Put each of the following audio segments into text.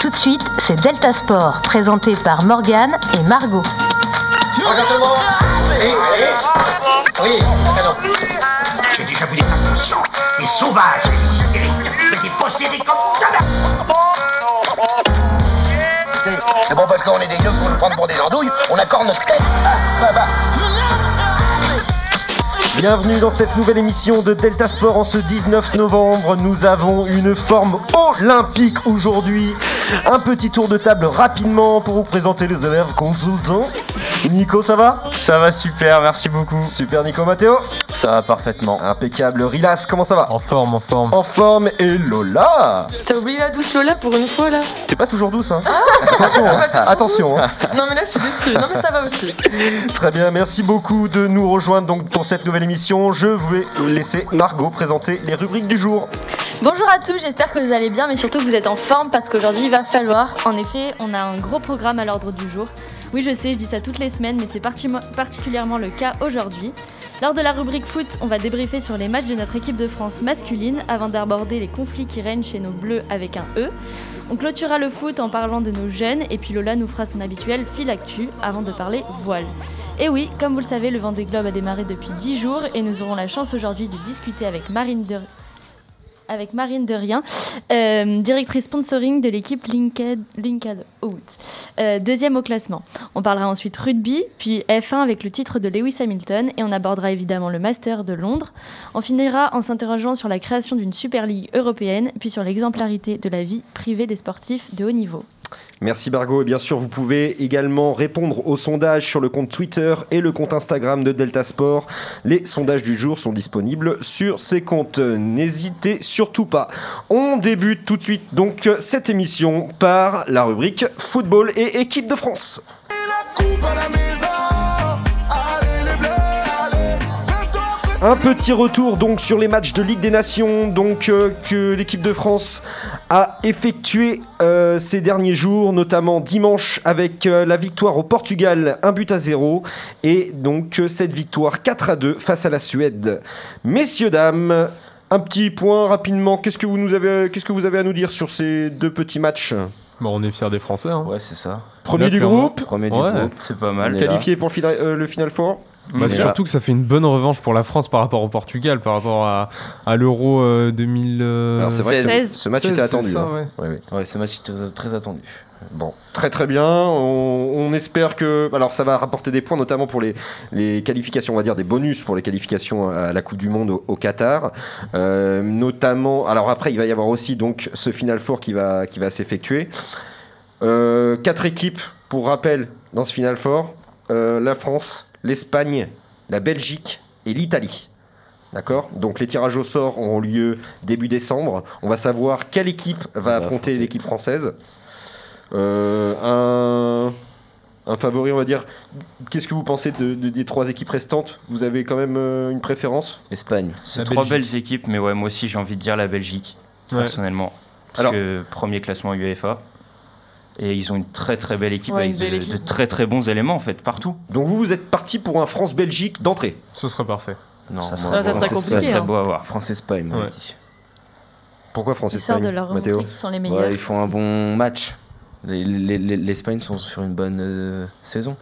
Tout de suite, c'est Delta Sport, présenté par Morgane et Margot. Oui, oui, J'ai déjà vu des inconscients, des sauvages, des hystériques, mais des possédés comme jamais. C'est bon parce qu'on est des gueux pour nous prendre pour des andouilles, on accorde notre tête. Ah, bah, bah. Bienvenue dans cette nouvelle émission de Delta Sport en ce 19 novembre. Nous avons une forme olympique aujourd'hui. Un petit tour de table rapidement pour vous présenter les élèves consultants. Nico, ça va Ça va super, merci beaucoup. Super Nico Matteo. Ça va parfaitement. Impeccable. Rilas, comment ça va En forme, en forme. En forme. Et Lola T'as oublié la douce Lola pour une fois là T'es pas toujours douce, hein Attention, hein. attention. hein. Non mais là je suis déçue. Non mais ça va aussi. Très bien, merci beaucoup de nous rejoindre donc pour cette nouvelle émission. Je vais laisser Margot présenter les rubriques du jour. Bonjour à tous, j'espère que vous allez bien, mais surtout que vous êtes en forme parce qu'aujourd'hui il va falloir. En effet, on a un gros programme à l'ordre du jour. Oui, je sais, je dis ça toutes les semaines, mais c'est parti- particulièrement le cas aujourd'hui. Lors de la rubrique foot, on va débriefer sur les matchs de notre équipe de France masculine avant d'aborder les conflits qui règnent chez nos bleus avec un E. On clôturera le foot en parlant de nos jeunes et puis Lola nous fera son habituel fil actu avant de parler voile. Et oui, comme vous le savez, le Vendée Globe a démarré depuis 10 jours et nous aurons la chance aujourd'hui de discuter avec Marine de avec Marine Derrien, euh, directrice sponsoring de l'équipe Linked Out, euh, deuxième au classement. On parlera ensuite rugby, puis F1 avec le titre de Lewis Hamilton, et on abordera évidemment le Master de Londres. On finira en s'interrogeant sur la création d'une Super League européenne, puis sur l'exemplarité de la vie privée des sportifs de haut niveau. Merci Margot. Et bien sûr, vous pouvez également répondre aux sondages sur le compte Twitter et le compte Instagram de Delta Sport. Les sondages du jour sont disponibles sur ces comptes. N'hésitez surtout pas. On débute tout de suite donc cette émission par la rubrique football et équipe de France. Un petit retour donc sur les matchs de Ligue des Nations donc euh, que l'équipe de France a effectué euh, ces derniers jours, notamment dimanche avec euh, la victoire au Portugal, un but à zéro, et donc euh, cette victoire 4 à 2 face à la Suède. Messieurs dames, un petit point rapidement. Qu'est-ce que vous nous avez, qu'est-ce que vous avez à nous dire sur ces deux petits matchs? Bon, on est fiers des Français. Hein. Ouais, c'est ça. Premier Là, du groupe, Premier du Ouais. groupe, c'est pas mal. qualifié pour euh, le final four? Bah, surtout que ça fait une bonne revanche pour la France par rapport au Portugal, par rapport à, à l'Euro euh, 2000. Alors c'est vrai que ce, 16. ce match 16, était attendu. ça, hein. ouais. Ouais, ouais. Ouais, ce match est très, très attendu. Bon, très très bien. On, on espère que. Alors, ça va rapporter des points, notamment pour les, les qualifications, on va dire des bonus pour les qualifications à la Coupe du Monde au, au Qatar. Euh, notamment. Alors, après, il va y avoir aussi donc ce Final Four qui va, qui va s'effectuer. Euh, quatre équipes, pour rappel, dans ce Final Four Euh, la France, l'Espagne, la Belgique et l'Italie. D'accord? Donc les tirages au sort auront lieu début décembre. On va savoir quelle équipe va affronter l'équipe française. Euh, un, un favori, on va dire. Qu'est-ce que vous pensez de- de- des trois équipes restantes? Vous avez quand même euh, une préférence? Espagne. La Trois Belgique. belles équipes, mais ouais, moi aussi j'ai envie de dire la Belgique, Ouais. personnellement. Parce Alors- que premier classement UEFA. Et ils ont une très très belle équipe Ouais, avec belle de, équipe. de très très bons éléments en fait, partout. Donc vous, vous êtes parti pour un France-Belgique d'entrée. Ce serait parfait. Non, ça serait, ça serait France-Espagne. compliqué, ça serait hein. beau à voir. France-Espagne, Ouais. Pourquoi Ils France-Espagne sortent de leur Mathéo qui sont les meilleurs. Ouais, ils font un bon match. Les- les- les- L'Espagne sont sur une bonne euh, saison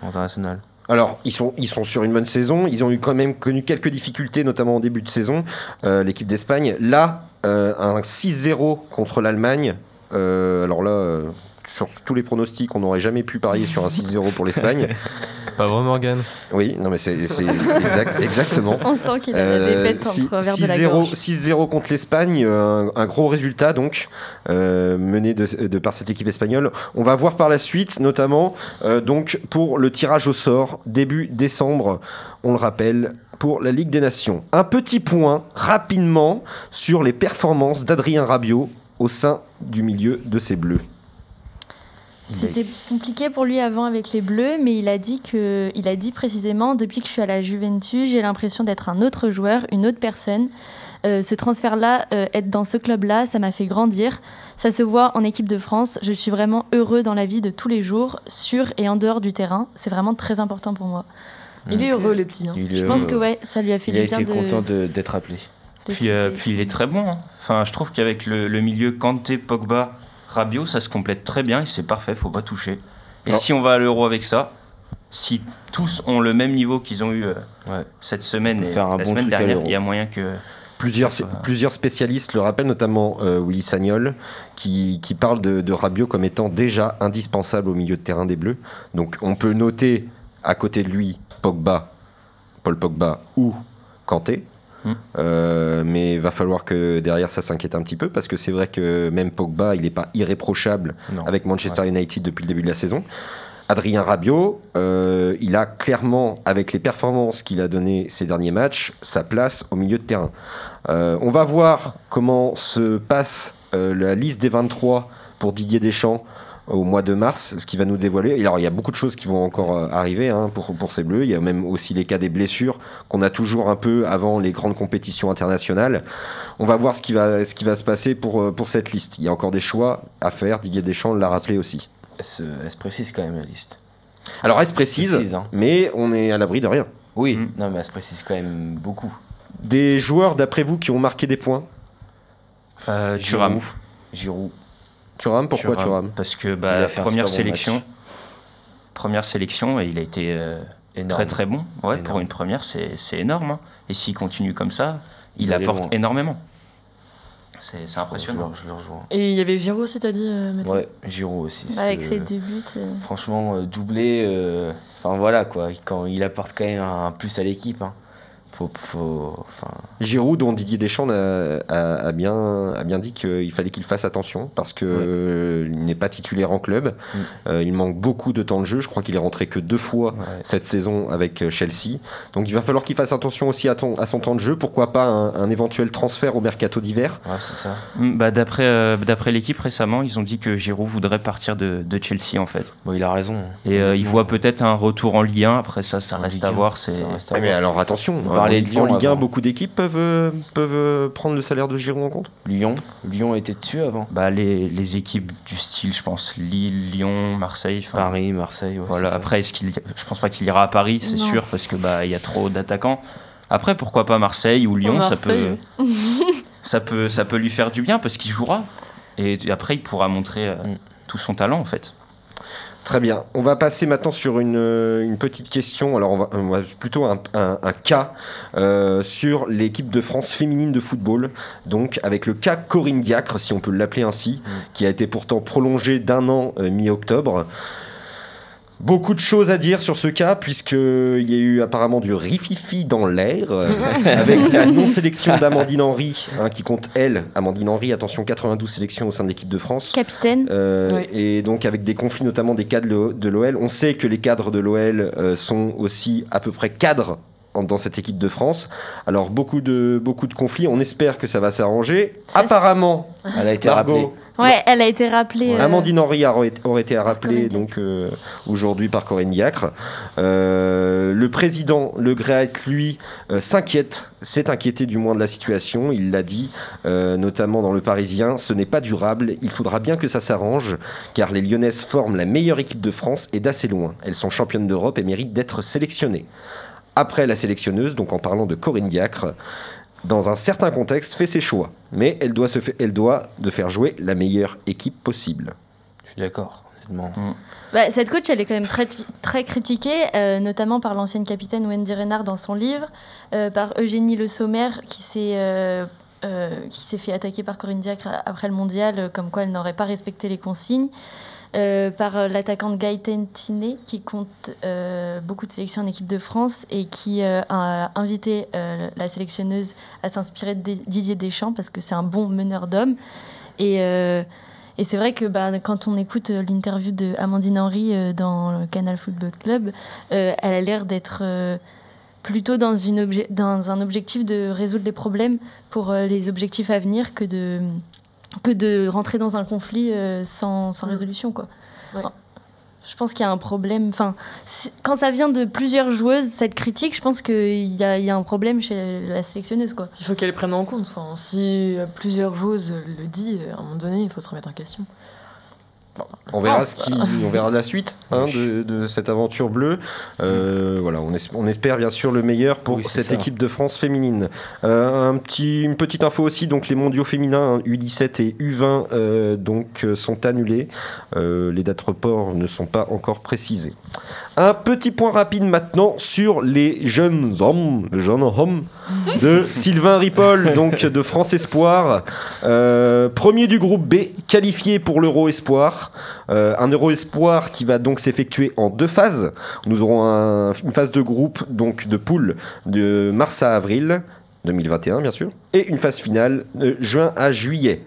internationale. Alors, ils sont, ils sont sur une bonne saison. Ils ont eu quand même connu quelques difficultés, notamment en début de saison. Euh, L'équipe d'Espagne. Là, euh, un 6-0 contre l'Allemagne. Euh, alors là, euh, sur tous les pronostics, on n'aurait jamais pu parier sur un 6-0 pour l'Espagne. Pas vrai, Morgan Oui, non, mais c'est exact, exactement. On sent qu'il a la Euh, défaite si- entre vers de la 6-0 gorge. 6-0 contre l'Espagne, euh, un, un gros résultat donc euh, mené de, de par cette équipe espagnole. On va voir par la suite, notamment euh, donc pour le tirage au sort début décembre. On le rappelle pour la Ligue des Nations. Un petit point rapidement sur les performances d'Adrien Rabiot au sein du milieu de ces Bleus. C'était compliqué pour lui avant avec les Bleus, mais il a dit que, il a dit précisément depuis que je suis à la Juventus, j'ai l'impression d'être un autre joueur, une autre personne. Euh, ce transfert-là, euh, être dans ce club-là, ça m'a fait grandir. Ça se voit en équipe de France. Je suis vraiment heureux dans la vie de tous les jours, sur et en dehors du terrain. C'est vraiment très important pour moi. Il est heureux, les petits. hein. Il Je pense heureux. que ouais, ça lui a fait Il a du bien été de. content de- d'être appelé. Puis, euh, puis il est très bon. hein. Enfin, je trouve qu'avec le, le milieu Kanté, Pogba, Rabiot, ça se complète très bien et c'est parfait, faut pas toucher. Et si on va à l'euro avec ça, si tous ont le même niveau qu'ils ont eu euh, Ouais. cette semaine et faire un la bon semaine dernière, il y a moyen que. Plusieurs, spécialistes le rappellent, notamment euh, Willy Sagnol, qui, qui parle de, de Rabiot comme étant déjà indispensable au milieu de terrain des Bleus. Donc on peut noter à côté de lui Pogba, Paul Pogba ou Kanté. Hmm. Euh, mais va falloir que derrière ça s'inquiète un petit peu parce que c'est vrai que même Pogba il n'est pas irréprochable Non. avec Manchester United depuis le début de la saison. Adrien Rabiot, euh, il a clairement, avec les performances qu'il a données ces derniers matchs, sa place au milieu de terrain. Euh, on va voir comment se passe la liste des 23 pour Didier Deschamps au mois de mars, ce qui va nous dévoiler. Et alors, il y a beaucoup de choses qui vont encore euh, arriver hein, pour, pour ces Bleus. Il y a même aussi les cas des blessures qu'on a toujours un peu avant les grandes compétitions internationales. On va voir ce qui va, ce qui va se passer pour, euh, pour cette liste. Il y a encore des choix à faire. Didier Deschamps l'a rappelé aussi. Elle se, elle se précise quand même la liste? Alors, elle se précise, Précise, hein. mais on est à l'abri de rien. Oui, Mm. non mais elle se précise quand même beaucoup. Des joueurs, d'après vous, qui ont marqué des points? Euh. Giroud. Thuram, pourquoi Thuram Parce que bah, première bon sélection. Première sélection et il a été euh, très très bon. Ouais, Énorme. pour une première, c'est c'est énorme. hein. Et s'il continue comme ça, il, apporte loin. énormément. C'est impressionnant. je le rejoins. Et il y avait Giroud aussi, t'as dit, euh, Ouais, Giroud aussi. Avec ce- ses deux buts. euh, Franchement, euh, doublé. euh, Enfin voilà quoi, quand il apporte quand même un plus à l'équipe. hein. Faut, Giroud, dont Didier Deschamps a, a- a bien, a bien dit qu'il fallait qu'il fasse attention parce Ouais. euh, il n'est pas titulaire en club. Mm. Euh, il manque beaucoup de temps de jeu. Je crois qu'il est rentré que deux fois ouais. cette saison avec euh, Chelsea. Donc il va falloir qu'il fasse attention aussi à, ton- à son temps de jeu. Pourquoi pas un, un éventuel transfert au mercato d'hiver? Ouais. Mm, Bah, D'après euh, l'équipe récemment, ils ont dit que Giroud voudrait partir de, de Chelsea en fait. Bon, il a raison. Et euh, Honnêtement, voient peut-être un retour en Ligue 1. Après ça, ça reste à 1, voir. ça C'est reste à Ah, mais alors attention, On parlait de Ligue- en Lyon Ligue 1, avant. beaucoup d'équipes peuvent, euh, peuvent euh, prendre le salaire de Giroud en compte? Lyon, Lyon était dessus avant. bah, les, les équipes du style, je pense, Lille, Lyon, Marseille. Paris, Marseille. ouais, Voilà. c'est ça. Après, est-ce qu'il, je pense pas qu'il ira à Paris, c'est sûr, parce que bah il y a trop d'attaquants. Après, pourquoi pas Marseille ou Lyon, ça peut, ça peut, ça peut lui faire du bien parce qu'il jouera. Et après, il pourra montrer euh, Mm. tout son talent en fait. Très bien. On va passer maintenant sur une, euh, une petite question. Alors, on va, on va plutôt un, un- un cas euh, sur l'équipe de France féminine de football. Donc, avec le cas Corinne Diacre, si on peut l'appeler ainsi, qui a été pourtant prolongé d'un an euh, mi-octobre. Beaucoup de choses à dire sur ce cas, puisqu'il y a eu apparemment du rififi dans l'air, euh, avec la non-sélection d'Amandine Henry, hein, qui compte, elle, Amandine Henry, attention, 92 sélections au sein de l'équipe de France. Capitaine. Euh, Oui. Et donc avec des conflits notamment des cadres de l'O- de l'OL. On sait que les cadres de l'OL euh, sont aussi à peu près cadres dans cette équipe de France. Alors beaucoup de, beaucoup de conflits. On espère que ça va s'arranger. Apparemment, Elle a été Margot, rappelée. Ouais, elle a été rappelée. euh, Amandine Henry a- aurait été rappelée Corinne Diacre. donc euh, aujourd'hui par Corinne Diacre. Euh, le président Le Graët, lui, euh, s'inquiète, s'est inquiété du moins de la situation. Il l'a dit, euh, notamment dans Le Parisien. Ce n'est pas durable. Il faudra bien que ça s'arrange, car les Lyonnaises forment la meilleure équipe de France et d'assez loin. Elles sont championnes d'Europe et méritent d'être sélectionnées. Après la sélectionneuse, donc en parlant de Corinne Diacre, dans un certain contexte, fait ses choix. Mais elle doit, se fa- elle doit de faire jouer la meilleure équipe possible. Je suis d'accord, honnêtement. Bah, cette coach, elle est quand même très, très critiquée, euh, notamment par l'ancienne capitaine Wendy Renard dans son livre, euh, par Eugénie Le Sommer qui s'est euh, euh, qui s'est fait attaquer par Corinne Diacre après le mondial, comme quoi elle n'aurait pas respecté les consignes. Euh, par euh, l'attaquante Gaëtan Tiné, qui compte euh, beaucoup de sélections en équipe de France et qui a invité la sélectionneuse à s'inspirer de Didier Deschamps parce que c'est un bon meneur d'hommes. Et, et c'est vrai que bah, quand on écoute l'interview de Amandine Henry dans le Canal Football Club, elle a l'air d'être plutôt dans, une dans un objectif de résoudre les problèmes pour les objectifs à venir que de, que de rentrer dans un conflit euh, sans, sans Mm. résolution. Quoi. Ouais. Je pense qu'il y a un problème. Enfin, quand ça vient de plusieurs joueuses, cette critique, je pense qu'il y a, il y a un problème chez la sélectionneuse. Quoi. Il faut qu'elle prenne en compte. Enfin, si plusieurs joueuses le disent, à un moment donné, il faut se remettre en question. On verra, pense. ce qui, on verra la suite hein, de, de cette aventure bleue. Euh, voilà, on, es- on espère bien sûr le meilleur pour Oui, cette ça. équipe de France féminine. Euh, un petit, une petite info aussi, donc les mondiaux féminins hein, U17 et U20 euh, donc, sont annulés. Euh, les dates report ne sont pas encore précisées. Un petit point rapide maintenant sur les jeunes hommes, les jeunes hommes de Sylvain Ripoll, donc de France Espoir. Euh, premier du groupe B, qualifié pour l'Euro Espoir. Euh, un Euro Espoir qui va donc s'effectuer en deux phases. Nous aurons un- une phase de groupe, donc de poule, de mars à avril 2021, bien sûr, et une phase finale de juin à juillet.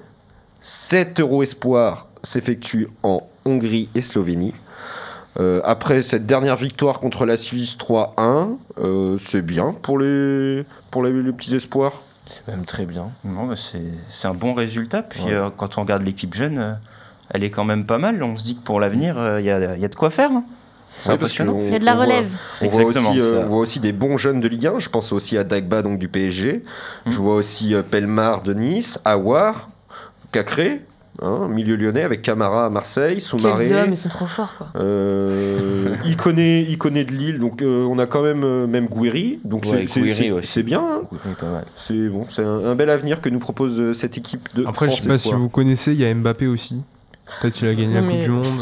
Cet Euro Espoir s'effectue en Hongrie et Slovénie. Euh, après cette dernière victoire contre la Suisse 3-1, euh, c'est bien pour les, pour les, les petits espoirs. C'est même très bien. Non, c'est c'est un bon résultat. Puis Ouais. euh, quand on regarde l'équipe jeune, euh, elle est quand même pas mal. On se dit que pour l'avenir, euh, il y, a, il y a de quoi faire. hein. C'est Ouais, impressionnant. qu'on- Il y a de la on voit- relève. On voit, Exactement, aussi, euh, on voit aussi des bons jeunes de Ligue 1. Je pense aussi à Dagba donc du PSG. Je Mm. vois aussi euh, Pelmar de Nice, Awar, Cacré, hein, milieu lyonnais avec Camara à Marseille, Quels Soumaré. hommes, ils sont trop forts, quoi. Euh, Iconé, Iconé de Lille, donc euh, on a quand même euh, même Gouiri, donc c'est- Ouais, bien, hein. C'est bon, c'est un, un bel avenir que nous propose euh, cette équipe de Après, je France sais pas si vous connaissez, il y a Mbappé aussi. Peut-être qu'il a gagné la Mais- Coupe du Monde.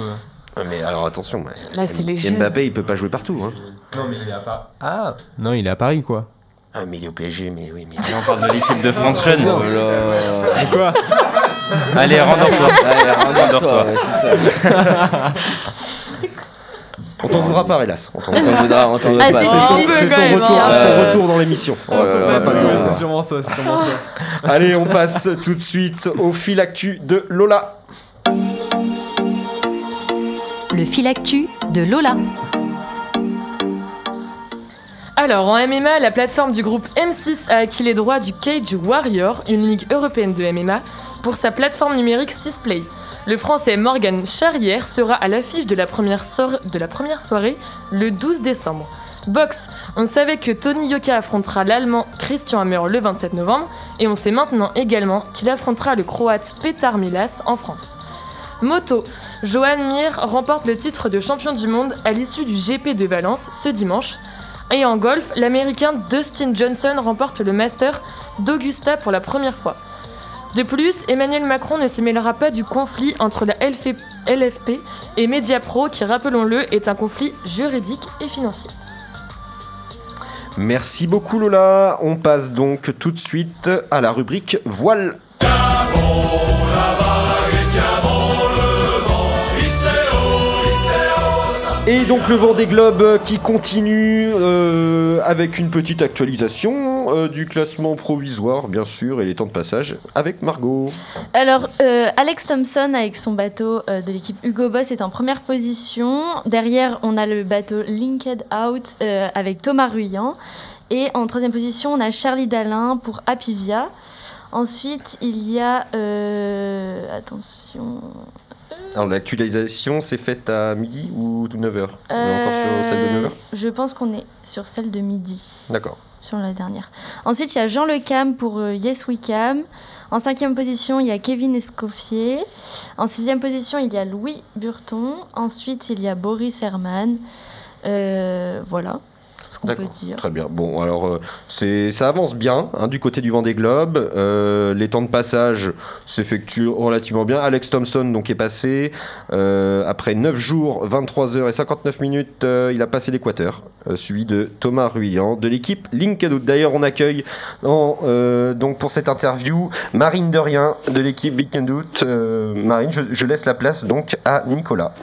Mais alors attention, mais- Là, c'est les jeunes. Mbappé il peut pas jouer partout, hein. Non, mais il est à Paris. Ah Non, il est à Paris, quoi. Ah mais il est au PSG, mais oui, mais Là, on parle de l'équipe de France jeune. Oh là Quoi Allez, rendors-toi. Allez, rendors-toi, ouais, c'est ça. on t'en voudra pas, hélas. On t'en voudra, on t'en Ah, pas. C'est son, retour, hein. son retour dans l'émission. Oh là là, On va pas ouais, le- ouais, c'est sûrement ça, c'est sûrement ça. Allez, on passe tout de suite au fil actu de Lola. Le fil actu de Lola. Alors, en MMA, la plateforme du groupe M6 a acquis les droits du Cage Warrior, une ligue européenne de MMA, pour sa plateforme numérique 6play. Le français Morgan Charrière sera à l'affiche de, la première de la première soirée le 12 décembre. Box, on savait que Tony Yoka affrontera l'allemand Christian Hammer le 27 novembre, et on sait maintenant également qu'il affrontera le croate Petar Milas en France. Moto, Johan Mir remporte le titre de champion du monde à l'issue du GP de Valence ce dimanche. Et en golf, l'américain Dustin Johnson remporte le Master d'Augusta pour la première fois. De plus, Emmanuel Macron ne se mêlera pas du conflit entre la LF- LFP et Mediapro, qui, rappelons-le, est un conflit juridique et financier. Merci beaucoup Lola. On passe donc tout de suite à la rubrique voile. Et donc le vent des globes qui continue euh, avec une petite actualisation euh, du classement provisoire bien sûr et les temps de passage avec Margot. Alors, euh, Alex Thompson avec son bateau euh, de l'équipe Hugo Boss est en première position. Derrière, on a le bateau Linked Out euh, avec Thomas Ruyant. Et en troisième position, on a Charlie Dalin pour Apivia. Ensuite, il y a... euh, attention... Alors l'actualisation c'est faite à midi ou 9h On est encore sur celle de 9h Euh, Je pense qu'on est sur celle de midi. D'accord. sur la dernière. Ensuite, il y a Jean Le Cam pour euh, Yes We Cam. En cinquième position, il y a Kevin Escoffier. En sixième position, il y a Louis Burton. Ensuite, il y a Boris Herman. Euh, voilà peut dire. Très bien. Bon, alors euh, c'est ça avance bien hein, du côté du Vendée Globe. Euh, les temps de passage s'effectuent relativement bien. Alex Thompson donc est passé euh, après 9 jours, 23 heures et 59 minutes. euh, il a passé l'équateur, suivi de Thomas Ruyant de l'équipe LinkedIn. D'ailleurs, on accueille en, donc pour cette interview Marine Derien de l'équipe. Euh, Marine, je, je laisse la place donc à Nicolas.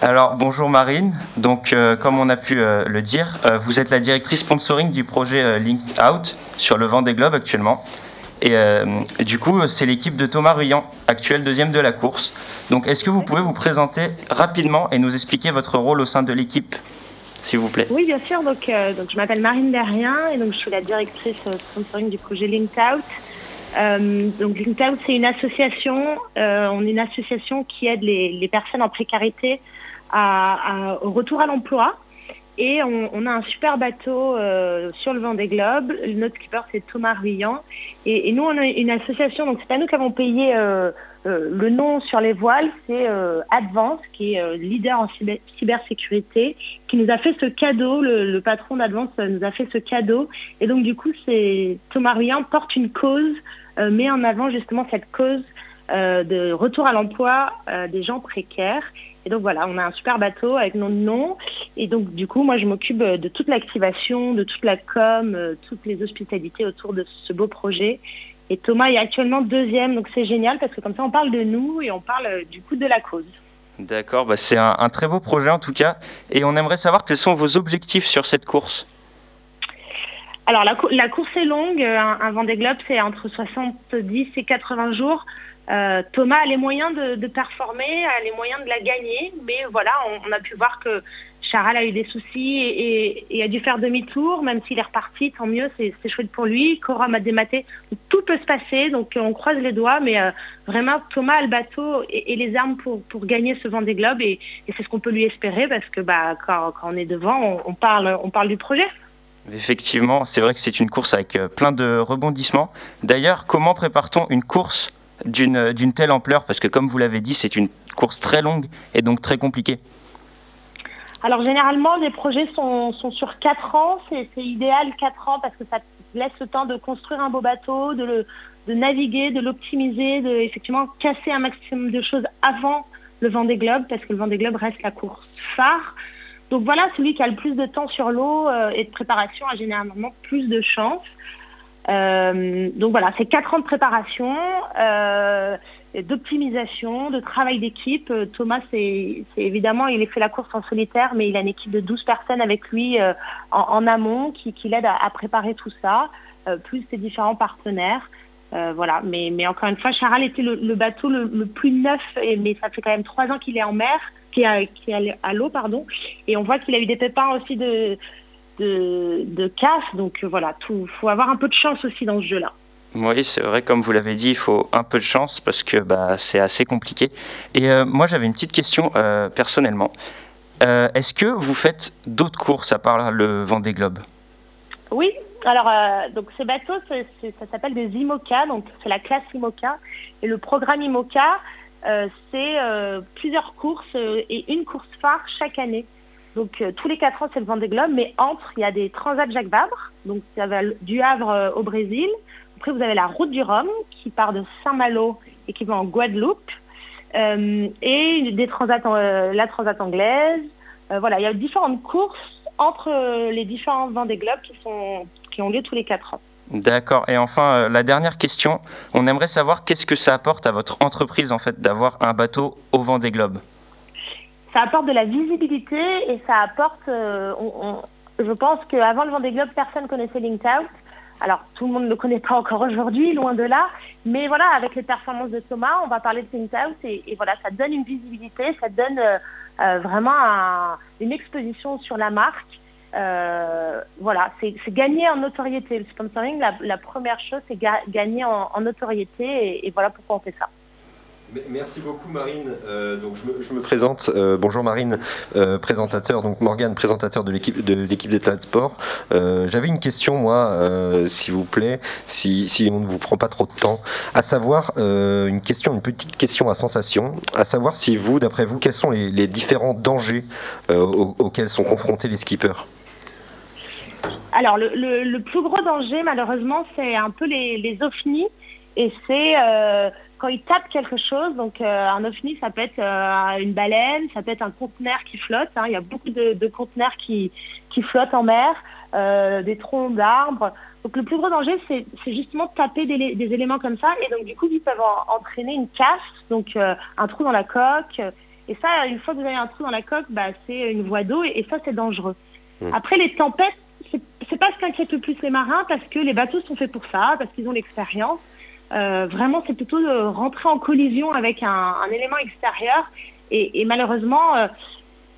Alors bonjour Marine, donc euh, comme on a pu euh, le dire, euh, vous êtes la directrice sponsoring du projet euh, Link Out sur le vent des globes actuellement. Et du coup, c'est l'équipe de Thomas Ruyant, actuel deuxième de la course. Donc est-ce que vous pouvez vous présenter rapidement et nous expliquer votre rôle au sein de l'équipe, s'il vous plaît? Oui, bien sûr. Donc, je m'appelle Marine Derrien et donc je suis la directrice sponsoring du projet Linked Out. Donc Linked Out, c'est une association. on est une association qui aide les personnes en précarité au retour à l'emploi. Et on, a un super bateau euh, sur le vent des globes. Notre skipper, c'est Thomas Ruyant. Et, nous, on est une association, donc c'est pas nous qui avons payé euh, euh, le nom sur les voiles, c'est Advance, qui est leader en cyber- cybersécurité, qui nous a fait ce cadeau. Le, patron d'Advance nous a fait ce cadeau. Et donc, du coup, c'est Thomas Ruyant porte une cause, met en avant justement cette cause euh, de retour à l'emploi euh, des gens précaires. Et donc voilà, on a un super bateau avec notre nom. Et donc du coup, moi je m'occupe euh, de toute l'activation, de toute la com, euh, toutes les hospitalités autour de ce beau projet. Et Thomas est actuellement deuxième, donc c'est génial parce que comme ça on parle de nous et on parle du coup de la cause. D'accord, bah c'est un, un très beau projet en tout cas. Et on aimerait savoir quels sont vos objectifs sur cette course. Alors la, cou- la course est longue, un, un Vendée Globe c'est entre 70 et 80 jours. Euh, Thomas a les moyens de, performer, a les moyens de la gagner, mais voilà, on, a pu voir que Charal a eu des soucis et, a dû faire demi-tour, même s'il est reparti, tant mieux, c'est chouette pour lui. Coram a dématé, tout peut se passer, donc euh, on croise les doigts, mais euh, vraiment Thomas a le bateau et, les armes pour, gagner ce Vendée Globe et, et c'est ce qu'on peut lui espérer parce que bah, quand, on est devant, on, parle, on parle du projet. Effectivement, c'est vrai que c'est une course avec plein de rebondissements. D'ailleurs, comment prépare-t-on une course d'une euh, d'une telle ampleur Parce que comme vous l'avez dit, c'est une course très longue et donc très compliquée. Alors généralement, les projets sont, sur 4 ans. C'est idéal 4 ans parce que ça laisse le temps de construire un beau bateau, de, de naviguer, de l'optimiser, de effectivement casser un maximum de choses avant le Vendée Globe parce que le Vendée Globe reste la course phare. Donc voilà, celui qui a le plus de temps sur l'eau euh, et de préparation a généralement plus de chance. Euh, donc voilà, c'est 4 ans de préparation. Euh, d'optimisation, de travail d'équipe. Euh, Thomas, c'est évidemment, il fait la course en solitaire, mais il a une équipe de 12 personnes avec lui en, amont qui, l'aident à, à préparer tout ça, plus ses différents partenaires. Voilà, mais, encore une fois, Charal était le, bateau le, plus neuf, mais ça fait quand même trois ans qu'il est en mer, qui est, est à l'eau, pardon, et on voit qu'il a eu des pépins aussi de, de, de casse, donc euh, voilà, tout, faut avoir un peu de chance aussi dans ce jeu-là. Oui, c'est vrai, comme vous l'avez dit, il faut un peu de chance parce que bah, c'est assez compliqué. Et euh, moi, j'avais une petite question euh, personnellement. Euh, Est-ce que vous faites d'autres courses à part le Vendée Globe? Oui, alors donc ces bateaux, ça s'appelle des IMOCA, donc c'est la classe IMOCA. Et le programme IMOCA, c'est plusieurs courses et une course phare chaque année. Donc euh, tous les quatre ans, c'est le Vendée Globe, mais entre, il y a des Transats Jacques Vabre, donc ça va du Havre euh, au Brésil. Après, vous avez la route du Rhum qui part de Saint-Malo et qui va en Guadeloupe. Euh, et des transats, la Transat anglaise. Voilà, il y a différentes courses entre les différents Vendée Globe qui, ont lieu tous les quatre ans. D'accord. Et enfin, la dernière question, on aimerait savoir qu'est-ce que ça apporte à votre entreprise en fait d'avoir un bateau au Vendée Globe? Ça apporte de la visibilité et ça apporte, euh, je pense qu'avant le Vendée Globe, personne connaissait Linked. Alors, tout le monde ne le connaît pas encore aujourd'hui, loin de là. Mais voilà, avec les performances de Thomas, on va parler de Linked et, et voilà, ça donne une visibilité, ça donne euh, euh, vraiment un- une exposition sur la marque. Voilà, c'est gagner en notoriété. Le sponsoring, la, première chose, c'est ga- gagner en, notoriété et voilà pourquoi on fait ça. Merci beaucoup Marine. Euh, donc je me, je me présente. Euh, bonjour Marine, euh, présentateur. Donc Morgane, présentateur de l'équipe de l'équipe des de sport. Euh, J'avais une question moi, euh, s'il vous plaît, si, si on ne vous prend pas trop de temps, à savoir euh, une question, une petite question à sensation, à savoir si vous, d'après vous, quels sont les, les différents dangers euh, aux- auxquels sont confrontés les skippers? Alors, le, le- le plus gros danger, malheureusement, c'est un peu les, les ovnis. Et c'est euh, quand ils tapent quelque chose. Donc, euh, un ovni, ça peut être euh, une baleine, ça peut être un conteneur qui flotte. hein. Il y a beaucoup de, de conteneurs qui, qui flottent en mer, euh, des troncs d'arbres. Donc, le plus gros danger, c'est justement de taper des, des éléments comme ça. Et donc, du coup, ils peuvent en- entraîner une casse, donc euh, un trou dans la coque. Et ça, une fois que vous avez un trou dans la coque, bah, c'est une voie d'eau. Et, et ça, c'est dangereux. Mm. Après, les tempêtes, c'est pas ce qu'inquiète le plus les marins parce que les bateaux sont faits pour ça, parce qu'ils ont l'expérience. Euh, vraiment, c'est plutôt de rentrer en collision avec un, élément extérieur. Et, malheureusement, euh,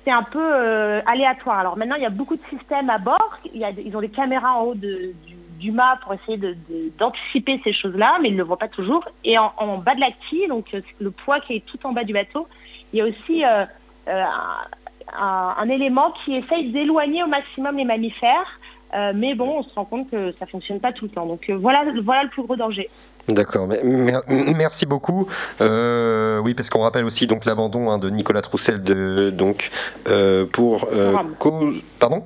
c'est un peu euh, aléatoire. Alors maintenant, il y a beaucoup de systèmes à bord. Il ils ont des caméras en haut du, mât pour essayer d'anticiper ces choses-là, mais ils ne le voient pas toujours. Et en, bas de la quille, donc le poids qui est tout en bas du bateau, il y a aussi un, élément qui essaye d'éloigner au maximum les mammifères. Mais bon, on se rend compte que ça fonctionne pas tout le temps. Donc voilà, voilà le plus gros danger. D'accord, mais mer- merci beaucoup. Euh, oui, parce qu'on rappelle aussi donc l'abandon hein, de Nicolas Troussel de donc euh, pour euh, cause pardon?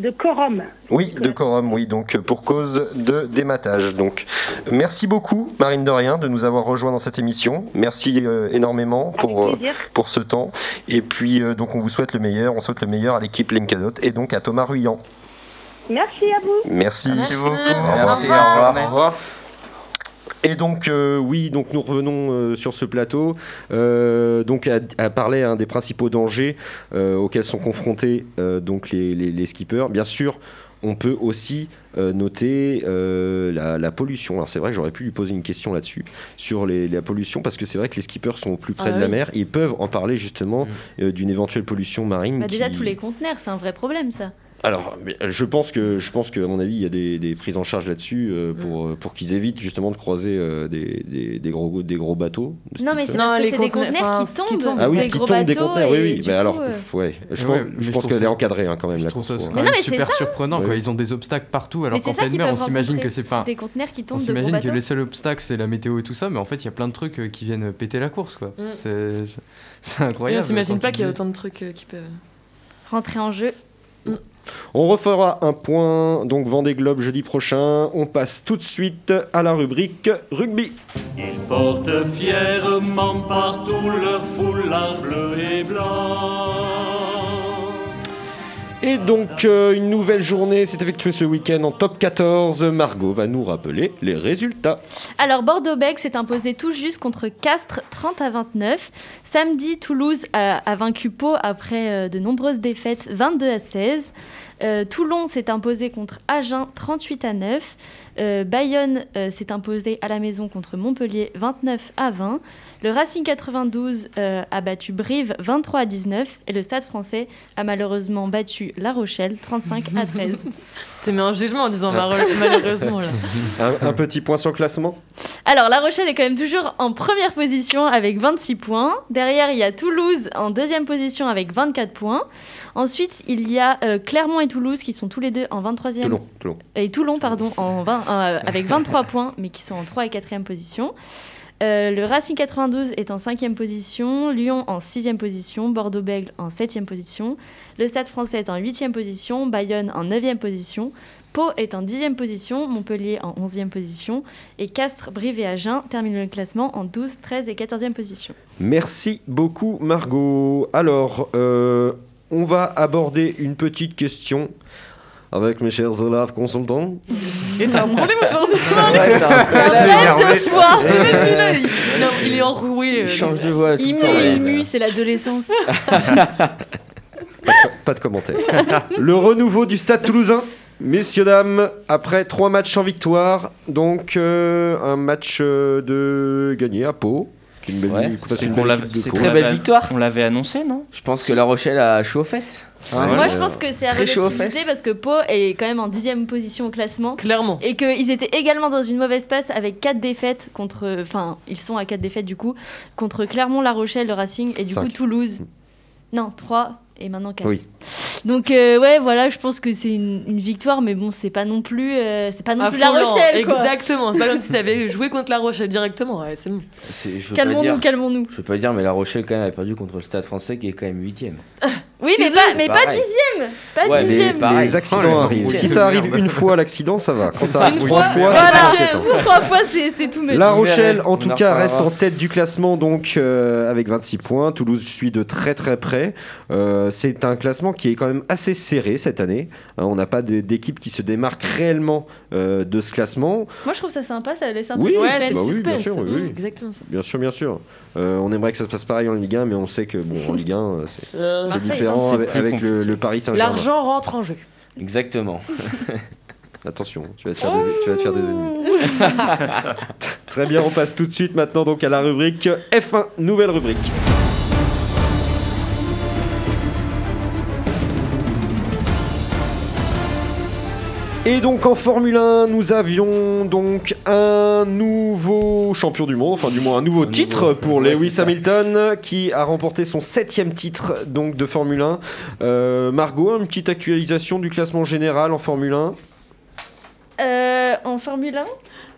De quorum. oui de quorum oui donc pour cause de dématage donc merci beaucoup Marine Dorien de nous avoir rejoint dans cette émission merci euh, énormément pour euh, pour ce temps et puis euh, donc on vous souhaite le meilleur on souhaite le meilleur à l'équipe Linkadot et donc à Thomas Ruyant Merci à vous. merci, Merci beaucoup. Merci, Au revoir. Au revoir. Et donc euh, oui, donc nous revenons euh, sur ce plateau, euh, donc à, à parler hein, des principaux dangers euh, auxquels sont confrontés euh, donc les, les- les skippers. Bien sûr, on peut aussi euh, noter euh, la, la pollution. Alors c'est vrai que j'aurais pu lui poser une question là-dessus sur les- la pollution parce que c'est vrai que les skippers sont au plus près Ah de la mer. Ils peuvent en parler justement Mm. euh, d'une éventuelle pollution marine. Bah, déjà, qui- tous les conteneurs, c'est un vrai problème, ça. Alors, euh, je pense que, je pense que, à mon avis, il y a des, des prises en charge là-dessus euh, pour, euh, pour qu'ils évitent justement de croiser euh, des, des, des gros, des gros bateaux. Non, mais c'est Non, parce que les c'est des conteneurs, qui tombent. tombe. Ah oui, ce qui gros tombe des bateaux, conteneurs, oui, oui. Mais coup, alors, ouais, je Ouais, pense, je pense qu'elle est encadrée hein, quand même. Je la trouve course, quand Mais même non, mais c'est super surprenant quoi. Ils ont des obstacles partout alors qu'en pleine mer on s'imagine que c'est pas. Des conteneurs qui On tombent gros s'imagine que les seuls obstacles c'est la météo et tout ça, mais en fait il y a plein de trucs qui viennent péter la course quoi. Mm. C'est incroyable. on s'imagine pas qu'il y a autant de trucs qui peuvent. Rentrer en jeu. On refera un point donc Vendée Globe jeudi prochain. On passe tout de suite à la rubrique rugby. Ils portent fièrement partout leur foulard bleu et blanc. Et donc euh, une nouvelle journée s'est effectuée ce week-end en top 14. Margot va nous rappeler les résultats. Alors, Bordeaux-Bègles s'est imposé tout juste contre Castres 30 à 29. Samedi, Toulouse a, vaincu Pau après euh, de nombreuses défaites 22 à 16. Euh, Toulon s'est imposé contre Agen 38 à 9. Euh, Bayonne s'est imposé à la maison contre Montpellier 29 à 20. Le Racing 92 euh, a battu Brive 23 à 19. Et le Stade français a malheureusement battu La Rochelle 35 à 13. Tu mets un jugement en disant malheure- malheureusement là. Un, un petit point sur le classement? Alors, La Rochelle est quand même toujours en première position avec 26 points. Derrière, il y a Toulouse en deuxième position avec 24 points. Ensuite, il y a euh, Clermont et Toulouse qui sont tous les deux en 23e. Toulon, Toulon. Et Toulon, pardon, en 20, euh, avec 23 points, mais qui sont en 3 et 4e position. Euh, le Racing 92 est en 5e position, Lyon en 6e position, Bordeaux-Bègles en 7e position, le Stade français est en 8e position, Bayonne en 9e position, Pau est en 10e position, Montpellier en 11e position, et Castres, Brive et Agen terminent le classement en 12, 13 et 14e position. Merci beaucoup Margot. Alors, euh, on va aborder une petite question avec mes chers Olaf consultants. Et t'as un problème aujourd'hui Ouais, que là, il, est- enroué. euh, Il change le- de voix tout Il le mue, c'est l'adolescence. Pas de commentaire. le renouveau du stade toulousain. Messieurs, dames, après trois matchs sans victoire, donc euh, un match euh, de gagné à Pau. Une belle, Ouais, c'est une belle de Pau. très belle victoire. On l'avait annoncé, non? Je pense que La Rochelle a chaud aux fesses. Ah, Moi, je pense que c'est à Très chaud aux relativiser fesses. parce que Pau est quand même en 10e position au classement. Clairement. Et qu'ils étaient également dans une mauvaise passe avec 4 défaites contre. Enfin, ils sont à 4 défaites du coup. Contre Clermont, La Rochelle, le Racing et du Cinq. coup Toulouse. Non, 3 et maintenant 4. Oui. Donc, euh, ouais, voilà, je pense que c'est une, une victoire, mais bon, c'est pas non plus, euh, c'est pas non plus La Affolant. Rochelle. quoi. Exactement. C'est pas comme si t'avais joué contre La Rochelle directement. Ouais, c'est bon. C'est- Je veux pas Calmons-nous, dire. calmons-nous. Je veux pas dire, mais La Rochelle quand même a perdu contre le Stade Français qui est quand même huitième. Oui, mais pas, mais pas pareil. dixième Pas Ouais, dixième pareil. Les accidents les arrivent. Si ça arrive une fois, l'accident, ça va. Quand ça Une arrive trois fois, Voilà, trois fois, c'est tout La Rochelle, en On tout cas, reste en tête du classement donc euh, avec 26 points. Toulouse suit de très très près. Euh, c'est un classement qui est quand même assez serré cette année. Hein, on n'a pas d'équipe qui se démarque réellement euh, de ce classement. Moi, je trouve ça sympa, ça laisse un peu Oui, de Ouais, suspense. bah le oui, bien suspense. sûr, oui, oui. Exactement ça. Bien sûr, bien sûr. Euh, on aimerait que ça se passe pareil en Ligue 1, mais on sait que bon, en Ligue 1, euh, c'est différent c'est avec, plus avec le, compliqué. le Paris Saint-Germain. L'argent rentre en jeu. Exactement. Attention, tu vas, te faire des, tu vas te faire des ennemis. Très bien, on passe tout de suite maintenant donc à la rubrique F1, nouvelle rubrique. Et donc en Formule 1, nous avions donc un nouveau champion du monde, enfin du moins un nouveau Un titre nouveau- pour ouais, Lewis ça. Hamilton qui a remporté son septième titre donc de Formule 1. Euh, Margot, une petite actualisation du classement général en Formule 1 Euh, en Formule 1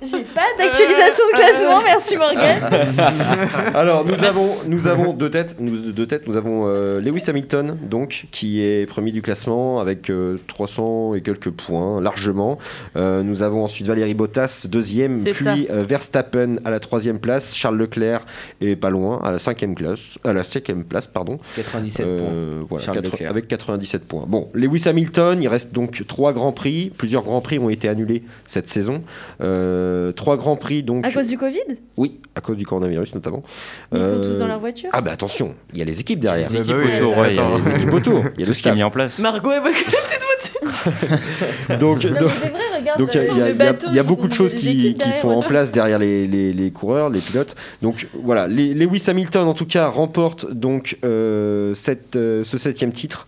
J'ai pas d'actualisation de classement, merci Morgan. Alors nous avons, nous avons deux têtes. Nous, deux têtes. Nous avons euh, Lewis Hamilton, donc qui est premier du classement avec euh, 300 et quelques points largement. Euh, nous avons ensuite Valérie Bottas deuxième, puis euh, Verstappen à la troisième place, Charles Leclerc est pas loin à la cinquième classe, à la cinquième place pardon. 97 Euh, points. voilà, Charles quatre- Leclerc. avec 97 points. Bon, Lewis Hamilton, il reste donc trois grands prix. Plusieurs grands prix ont été annulés cette saison. Euh, trois grands prix donc. À cause du Covid? Oui, à cause du coronavirus notamment. Ils sont Euh, tous dans leur voiture? Ah bah attention, il y a les équipes derrière. Les bah équipes oui, autour, il y a les équipes autour, il y a tout le ce qui est staff. mis en place. Margot est beaucoup petite voiture. Donc, Non, donc, mais c'est vrai, regarde. donc il y a- y, bateau, y beaucoup de choses qui, sont en place derrière les, les- les coureurs, les pilotes. Donc voilà, les- Lewis Hamilton en tout cas remporte donc euh, cette, euh, ce septième titre.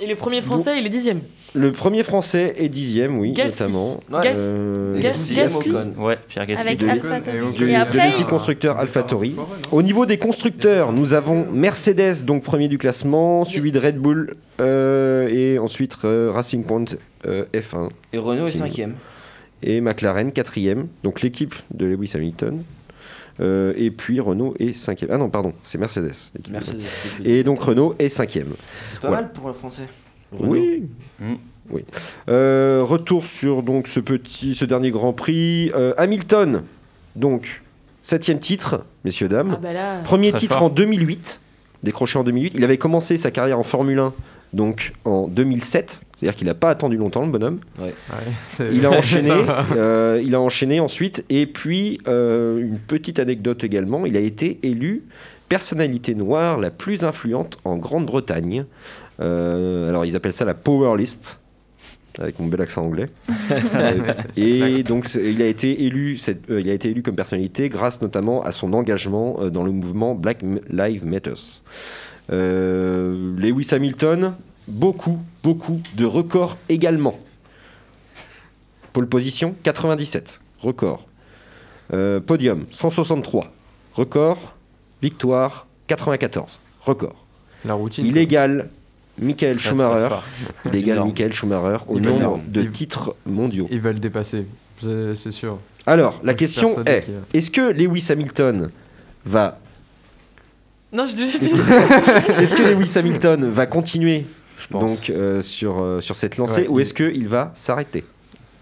Et le premier français, il est dixième. Le premier français est dixième, oui, Gasly. notamment. Gasly. Euh. Ocon. Ouais, Pierre Gasly. Avec de- l'équipe constructeur AlphaTauri. Au niveau des constructeurs, nous avons Mercedes, donc premier du classement, suivi de Red Bull euh, et ensuite euh, Racing Point euh, F1 Et Renault est Qui- cinquième. et McLaren quatrième, donc l'équipe de Lewis Hamilton. Euh, et puis Renault est cinquième. Ah non, pardon, c'est Mercedes. Et donc Renault est cinquième. C'est pas voilà. mal pour le français. Renault. Oui. Mm. Oui. Euh, retour sur donc ce petit, ce dernier Grand Prix. Euh, Hamilton, donc septième titre, messieurs dames. Ah bah là. Premier titre fort. en 2008, décroché en 2008. Il avait commencé sa carrière en Formule 1 donc en 2007. C'est-à-dire qu'il n'a pas attendu longtemps le bonhomme. Ouais, Il a enchaîné, ça va. euh, il a enchaîné ensuite. Et puis euh, une petite anecdote également, il a été élu personnalité noire la plus influente en Grande-Bretagne. Euh, alors ils appellent ça la Power List. Avec mon bel accent anglais. Euh, et donc il a été élu, cette- euh, il a été élu comme personnalité grâce notamment à son engagement euh, dans le mouvement Black Lives Matters. Euh, Lewis Hamilton, beaucoup, beaucoup de records également. Pole position 97, record. Euh, podium 163, record. Victoire 94, record. La routine. Illégal Michael Schumacher. Illégal Énorme. Michael Schumacher au nombre de Il- titres mondiaux. Il va le dépasser, c'est sûr. Alors, la question est est-ce que Lewis Hamilton va Non, je dis. Est-ce que, est-ce que Lewis Hamilton va continuer Je pense. donc euh, sur, euh, sur cette lancée Ouais, ou il- est-ce qu'il va s'arrêter?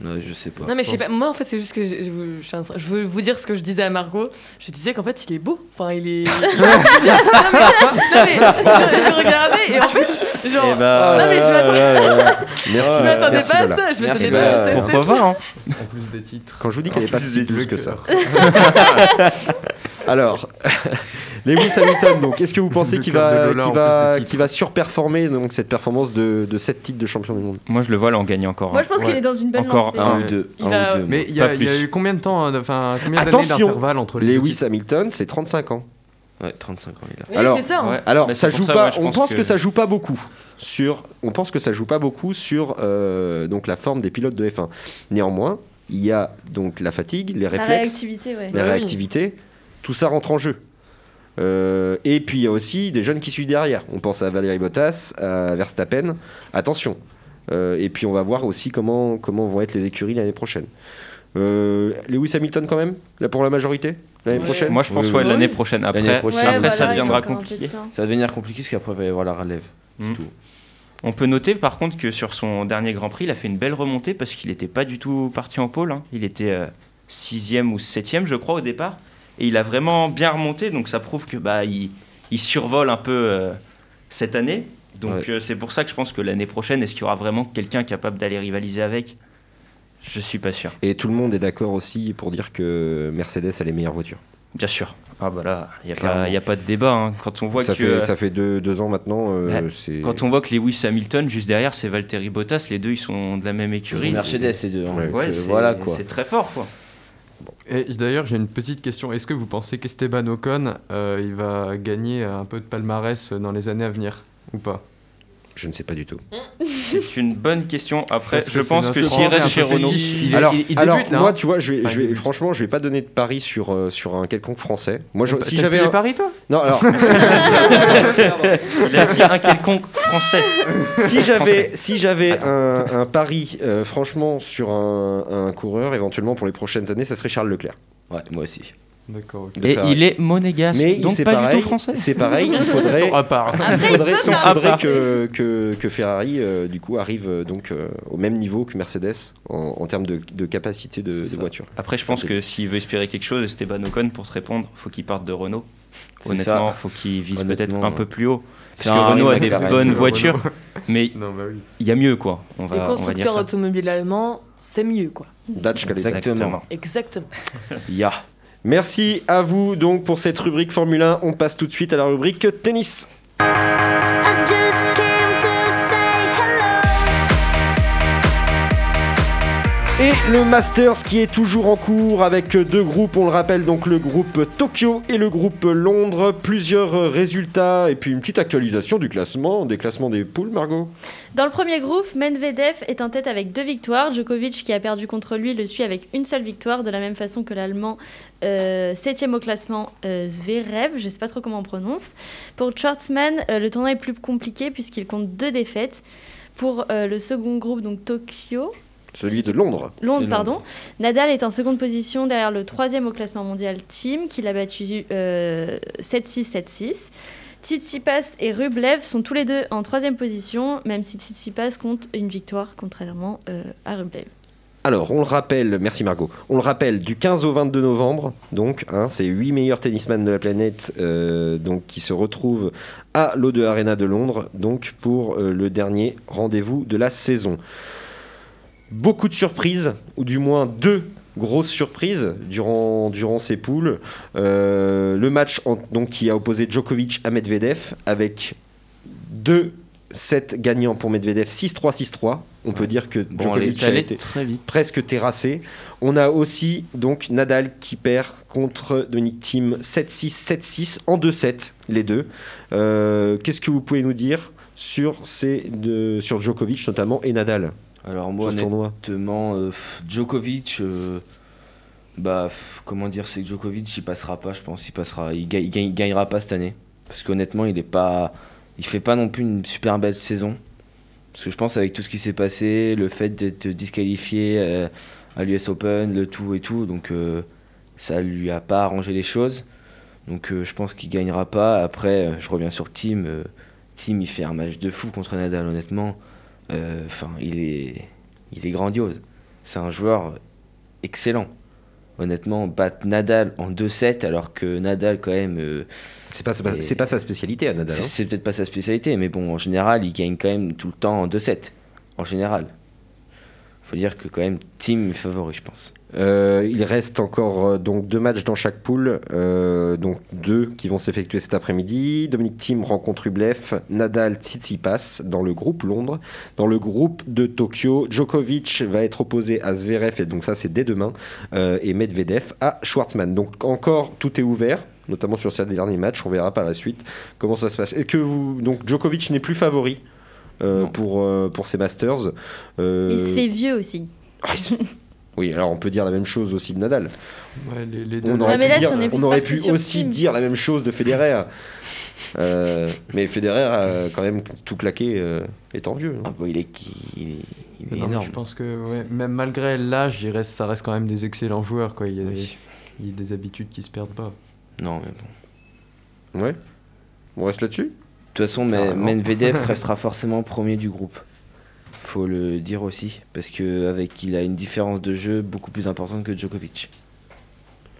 Ouais, je sais pas. Non mais je sais pas, moi en fait c'est juste que je, je, veux- je je vous dire ce que je disais à Margot. Je disais qu'en fait il est beau. Enfin il est. non mais, non, mais je, je regardais et en fait genre. Eh bah, non mais je m'attendais, pas à ça. Je Merci, m'attendais pas à ça. Pourquoi pas hein En plus des titres. Quand je vous dis qu'elle n'est pas si douce que ça. cœur. Alors, Lewis Hamilton, donc, est-ce que vous pensez qu'il va, qu'il qu'il surperformer donc, cette performance de, de 7 titres de champion du monde? Moi, je le vois là en gagner encore. Moi je pense qu'il Ouais. est dans une bonne Encore lancée. un Un ou deux. Il un va- ou deux, Mais il y, a- eu combien de temps, euh, enfin combien d'années Attention, d'intervalle entre les deux Lewis Hamilton, c'est 35 ans. Ouais, 35 ans, il a. Oui, Alors, c'est ça. hein. Ouais. Alors, ça joue pas. ouais, on pense que... ça joue pas beaucoup sur. On pense que ça joue pas beaucoup sur euh, donc la forme des pilotes de F1. Néanmoins, il y a donc la fatigue, les La réflexes, réactivité, ouais. la oui. réactivité. Tout ça rentre en jeu. Euh, et puis il y a aussi des jeunes qui suivent derrière. On pense à Valérie Bottas, à Verstappen. Attention. Euh, et puis on va voir aussi comment comment vont être les écuries l'année prochaine. Euh, Lewis Hamilton quand même, là pour la majorité l'année Ouais. prochaine. Moi, je pense ouais, oui. l'année prochaine. Après, L'année prochaine. Ouais, après voilà, ça deviendra de compliqué. Ça va devenir compliqué parce qu'après, il va y avoir la relève. C'est Mm. tout. On peut noter par contre que sur son dernier Grand Prix, il a fait une belle remontée parce qu'il n'était pas du tout parti en pôle. hein. Il était euh, sixième ou septième, je crois, au départ. Et il a vraiment bien remonté, donc ça prouve que bah il, il survole un peu euh, cette année. Donc Ouais. euh, c'est pour ça que je pense que l'année prochaine, est-ce qu'il y aura vraiment quelqu'un capable d'aller rivaliser avec? Je suis pas sûr. Et tout le monde est d'accord aussi pour dire que Mercedes a les meilleures voitures. Bien sûr. Ah bah là, il n'y a, pas- y a pas de débat. hein. Quand on voit ça, que euh, fait, ça fait deux, deux ans maintenant. euh, quand on voit que Lewis Hamilton juste derrière, c'est Valtteri Bottas, les deux ils sont de la même écurie. Mercedes, ces deux. hein. Ouais. Euh, voilà quoi. C'est très fort quoi. Et d'ailleurs, j'ai une petite question. Est-ce que vous pensez qu'Esteban Ocon, euh, il va gagner un peu de palmarès dans les années à venir ou pas? Je ne sais pas du tout. C'est une bonne question. Après, Parce je pense que s'il reste un chez Renault. Il alors, il- il alors, débute, là, moi, hein. tu vois, je vais, je vais- franchement, je vais pas donner de pari sur, euh, sur un quelconque français. Moi, je- si j'avais un... les paris, toi Non, alors, il a dit un quelconque français. si j'avais si j'avais un, un pari euh, franchement sur un, un coureur éventuellement pour les prochaines années, ça serait Charles Leclerc. Ouais, moi aussi. D'accord, ok. De Et il est monégasque, Mais donc c'est pas pareil, du tout français. C'est pareil, il faudrait, à part. il faudrait, il il faudrait que, que, que Ferrari euh, du coup arrive euh, donc euh, au même niveau que Mercedes en, en termes de, de capacité de, de voiture. Après, je pense que s'il veut espérer quelque chose, Esteban Ocon, pour te répondre, faut qu'il parte de Renault. Honnêtement, ça. faut qu'il vise peut-être un peu plus haut. Parce Ferrari, que Renault a des bonnes Renault. voitures, mais bah oui. il y a mieux, quoi. On Les va, dire constructeurs ça. automobiles allemands, c'est mieux quoi. Calais. Exactement. Exactement. Ya. Merci à vous donc pour cette rubrique Formule 1. On passe tout de suite à la rubrique tennis. Et le Masters qui est toujours en cours avec deux groupes, on le rappelle donc le groupe Tokyo et le groupe Londres. Plusieurs résultats et puis une petite actualisation du classement, des classements des poules, Margot. Dans le premier groupe, Medvedev est en tête avec deux victoires. Djokovic, qui a perdu contre lui, le suit avec une seule victoire, de la même façon que l'Allemand, 7 au classement, euh, Zverev, je ne sais pas trop comment on prononce. Pour Schwartzmann, euh, le tournoi est plus compliqué puisqu'il compte deux défaites. Pour euh, le second groupe, donc Tokyo, Celui de Londres. Londres, Londres. pardon. Nadal est en seconde position derrière le troisième au classement mondial Team, qu'il a battu euh, 7-6, 7-6. Tsitsipas et Rublev sont tous les deux en troisième position, même si Tsitsipas compte une victoire, contrairement euh, à Rublev. Alors, on le rappelle, merci Margot, on le rappelle, du 15 au 22 novembre, donc, hein, c'est 8 meilleurs tennisman de la planète euh, donc, qui se retrouvent à l'O2 Arena de Londres, donc pour euh, le dernier rendez-vous de la saison. Beaucoup de surprises, ou du moins deux grosses surprises durant, durant ces poules. Euh, le match en- donc, qui a opposé Djokovic à Medvedev, avec deux sets gagnants pour Medvedev, 6-3, 6-3. On peut dire que Bon, Djokovic est a allée été très vite. presque terrassé. On a aussi donc Nadal qui perd contre Dominic Thiem 7-6, 7-6 en 2-7 les deux. Euh, Qu'est-ce que vous pouvez nous dire sur, ces deux, sur Djokovic notamment et Nadal? Alors moi, honnêtement, euh, Djokovic, euh, bah comment dire, c'est que Djokovic, il passera pas, je pense, il passera, il, ga- il gagne- il gagnera pas cette année, parce qu'honnêtement, il est pas, il fait pas non plus une super belle saison, parce que je pense avec tout ce qui s'est passé, le fait d'être disqualifié euh, à l'US Open, le tout et tout, donc ça lui a pas arrangé les choses, donc je pense qu'il gagnera pas. Après, je reviens sur Team, euh, Team, il fait un match de fou contre Nadal, honnêtement. Euh, Enfin, il est, il est grandiose. C'est un joueur excellent. Honnêtement, battre Nadal en 2-7 alors que Nadal quand même, euh, C'est pas, c'est pas, pas sa spécialité à Nadal. c'est hein. c'est peut-être pas sa spécialité, mais bon, en général, il gagne quand même tout le temps en 2-7. En général. Faut dire que quand même, Team est favori, je pense. Euh, il reste encore euh, donc deux matchs dans chaque poule, euh, donc deux qui vont s'effectuer cet après-midi. Dominique Thiem rencontre Rublev, Nadal Tsitsipas dans le groupe Londres. Dans le groupe de Tokyo, Djokovic va être opposé à Zverev et donc ça c'est dès demain et Medvedev à Schwartzmann. Donc encore tout est ouvert. Notamment sur ces derniers matchs, on verra par la suite comment ça se passe. Et que vous donc Djokovic n'est plus favori. Pour euh, pour ces Masters. Euh, Il se fait vieux aussi. ah, Oui, alors on peut dire la même chose aussi de Nadal. Ouais, les, les deux. On aurait pu, là, dire- si on est plus on aurait parti pu sur aussi Team. dire la même chose de Federer. Euh, mais Federer a quand même tout claqué euh, étant vieux. Ah, bah, il est, il est, il est Non, mais énorme. Je pense que ouais, même malgré l'âge, il reste- ça reste quand même des excellents joueurs. Quoi. Il, y a des, il y a des habitudes qui se perdent pas. Non, mais bon. Ouais. On reste là-dessus? De toute façon, mais Carrément. Medvedev restera forcément premier du groupe. Faut le dire aussi, parce que avec il a une différence de jeu beaucoup plus importante que Djokovic.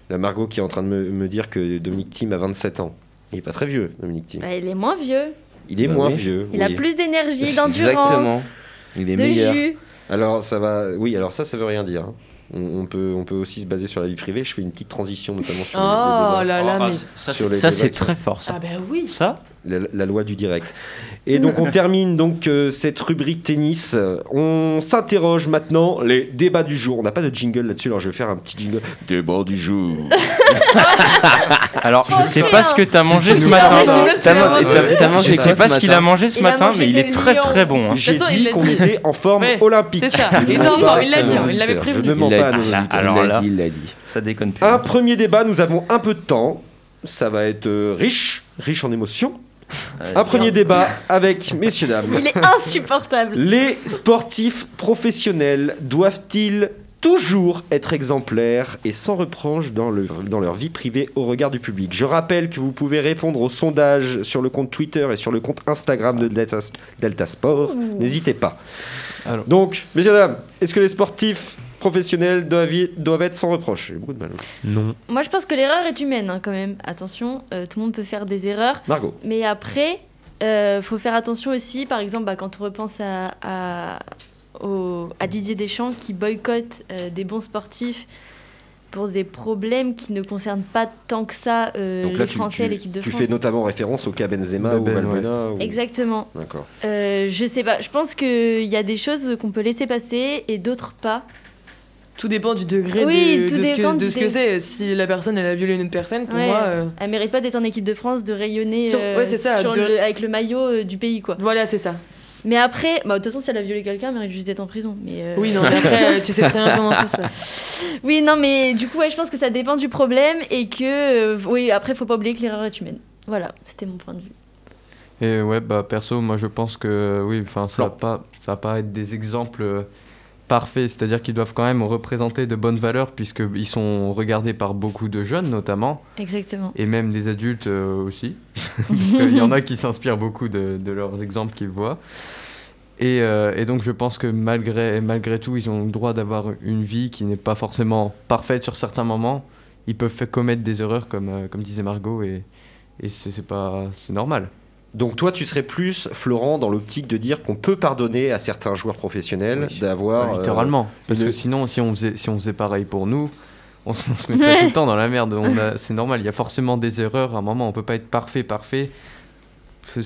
La Margot qui est en train de me, me dire que Dominique Thiem a 27 ans. Il est pas très vieux, Dominique Thiem. Ouais, il est moins vieux. Il est Bah moins oui. vieux. Il a plus d'énergie, Exactement. d'endurance, Il est de meilleur. jus. Alors ça va. Oui, alors ça, ça veut rien dire. hein. On, on peut, on peut aussi se baser sur la vie privée. Je fais une petite transition notamment sur les- les, Oh débats. là là, Ah, mais. ça, c'est- les très fort, ça. Ah ben oui. Ça la, la loi du direct. Et donc on termine donc euh, cette rubrique tennis. On s'interroge maintenant les débats du jour. On n'a pas de jingle là-dessus, alors je vais faire un petit jingle. Débat du jour. Alors, je sais pas ce que t'as mangé ce matin. Je mangé sais pas ce qu'il a matin mangé ce matin, mais il est très très bon. hein. J'ai dit qu'on était en forme olympique. c'est ça. Je Il l'a à dit, nos il l'avait prévenu. Je ne mens pas alors il l'a là. dit, il l'a dit. Ça déconne plus. Un premier débat, nous avons un peu de temps. Ça va être euh, riche, riche en émotions. Un premier débat avec, messieurs, dames. Il est insupportable. Les sportifs professionnels doivent-ils toujours être exemplaires et sans reproche dans, le- dans leur vie privée au regard du public? Je rappelle que vous pouvez répondre au sondage sur le compte Twitter et sur le compte Instagram de Delta, Delta Sport. N'hésitez pas. Donc, messieurs, dames, est-ce que les sportifs professionnels doivent, doivent être sans reproche J'ai beaucoup de mal. Non. Moi, je pense que l'erreur est humaine hein, quand même. Attention, euh, tout le monde peut faire des erreurs. Margot. Mais après, euh, faut faire attention aussi. Par exemple, bah, quand on repense à, à, au- à Didier Deschamps qui boycotte euh, des bons sportifs pour des problèmes qui ne concernent pas tant que ça euh, Donc les là, tu, Français et tu- l'équipe de tu France. fais notamment référence au cas Benzema Bah, ou Ben, Valbuena ou- Exactement. D'accord. Euh, je sais pas. Je pense qu'il y a des choses qu'on peut laisser passer et d'autres pas. Tout dépend du degré Oui, de, tout de ce que, du de ce dé- que c'est. Si la personne elle a violé une autre personne, pour Ouais. moi. euh, Elle mérite pas d'être en équipe de France, de rayonner Sur- euh, ouais, c'est ça, sur de- le- avec le maillot euh, du pays, quoi. Voilà, c'est ça. Mais après, bah, de toute façon, si elle a violé quelqu'un, elle mérite juste d'être en prison. Mais euh, Oui, non, mais après, euh, tu sais très bien comment ça se passe. Oui, non, mais du coup, ouais, je pense que ça dépend du problème et que, euh, oui, après, faut pas oublier que l'erreur est humaine. Voilà, c'était mon point de vue. Et ouais, bah perso, moi je pense que oui, enfin ça va pas, ça va pas être des exemples euh, parfaits. C'est-à-dire qu'ils doivent quand même représenter de bonnes valeurs puisqu'ils sont regardés par beaucoup de jeunes notamment Exactement. et même des adultes euh, aussi. Qu'il y en a qui s'inspirent beaucoup de, de leurs exemples qu'ils voient. Et, euh, et donc je pense que malgré, malgré tout, ils ont le droit d'avoir une vie qui n'est pas forcément parfaite sur certains moments. Ils peuvent commettre des erreurs comme, euh, comme disait Margot et, et c'est pas c'est normal. Donc toi, tu serais plus, Florent, dans l'optique de dire qu'on peut pardonner à certains joueurs professionnels d'avoir... Ouais, euh, littéralement. Parce une- que sinon, si on, faisait, si on faisait pareil pour nous, on se, on se mettrait Ouais. tout le temps dans la merde. On a- C'est normal, il y a forcément des erreurs. À un moment, on peut pas être parfait, parfait.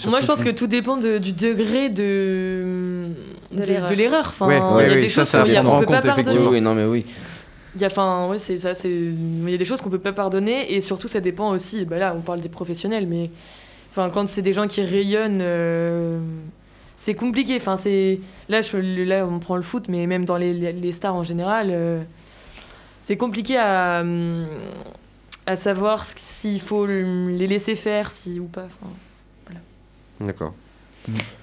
Moi, je pense que tout dépend de- du degré de, De de, l'erreur. Enfin, Ouais, il y ouais, a oui, des ça, choses ça qu'on en peut pas pardonner. effectivement. Oui, non, mais oui. Il y a, enfin, ouais, c'est ça, c'est. Il y a des choses qu'on peut pas pardonner et surtout ça dépend aussi. Bah là, on parle des professionnels, mais enfin, quand c'est des gens qui rayonnent, euh, c'est compliqué. Enfin, c'est là, je, là, on prend le foot, mais même dans les, les- stars en général, euh, c'est compliqué à à savoir s'il faut les laisser faire, si ou pas. Enfin, D'accord.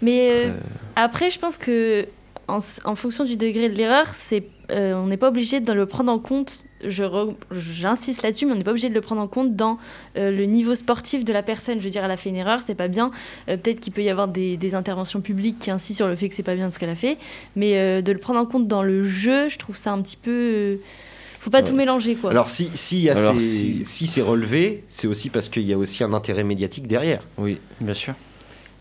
Mais euh, après, je pense que en, en fonction du degré de l'erreur, c'est, euh, on n'est pas obligé de le prendre en compte. J'insiste là-dessus, mais on n'est pas obligé de le prendre en compte dans euh, le niveau sportif de la personne. Je veux dire, elle a fait une erreur, c'est pas bien. Euh, Peut-être qu'il peut y avoir des, des interventions publiques qui insistent sur le fait que c'est pas bien ce qu'elle a fait, mais euh, de le prendre en compte dans le jeu, je trouve ça un petit peu. euh, faut pas Ouais. tout mélanger, quoi. Alors si, si, il y a Alors, ces- si- si c'est relevé, c'est aussi parce qu'il y a aussi un intérêt médiatique derrière. Oui. Bien sûr.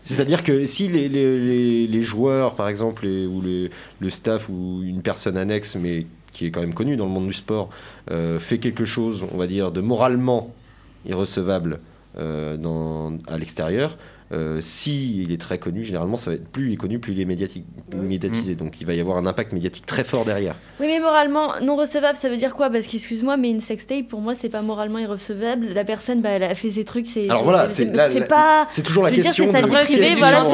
C'est-à-dire que si les, les- les- les joueurs, par exemple, les- ou les- le staff ou une personne annexe, mais qui est quand même connue dans le monde du sport, euh, fait quelque chose, on va dire, de moralement irrecevable euh, dans, à l'extérieur, euh, si il est très connu, généralement, ça va être plus il est connu, plus il est médiatique, médiatisé. Donc il va y avoir un impact médiatique très fort derrière. Oui, mais moralement non recevable, ça veut dire quoi? Parce qu'excuse-moi, mais une sextape, pour moi, c'est pas moralement irrecevable. La personne, bah, elle a fait ses trucs, c'est. Alors voilà, c'est pas. c'est toujours la question c'est sa vie privée, voilà,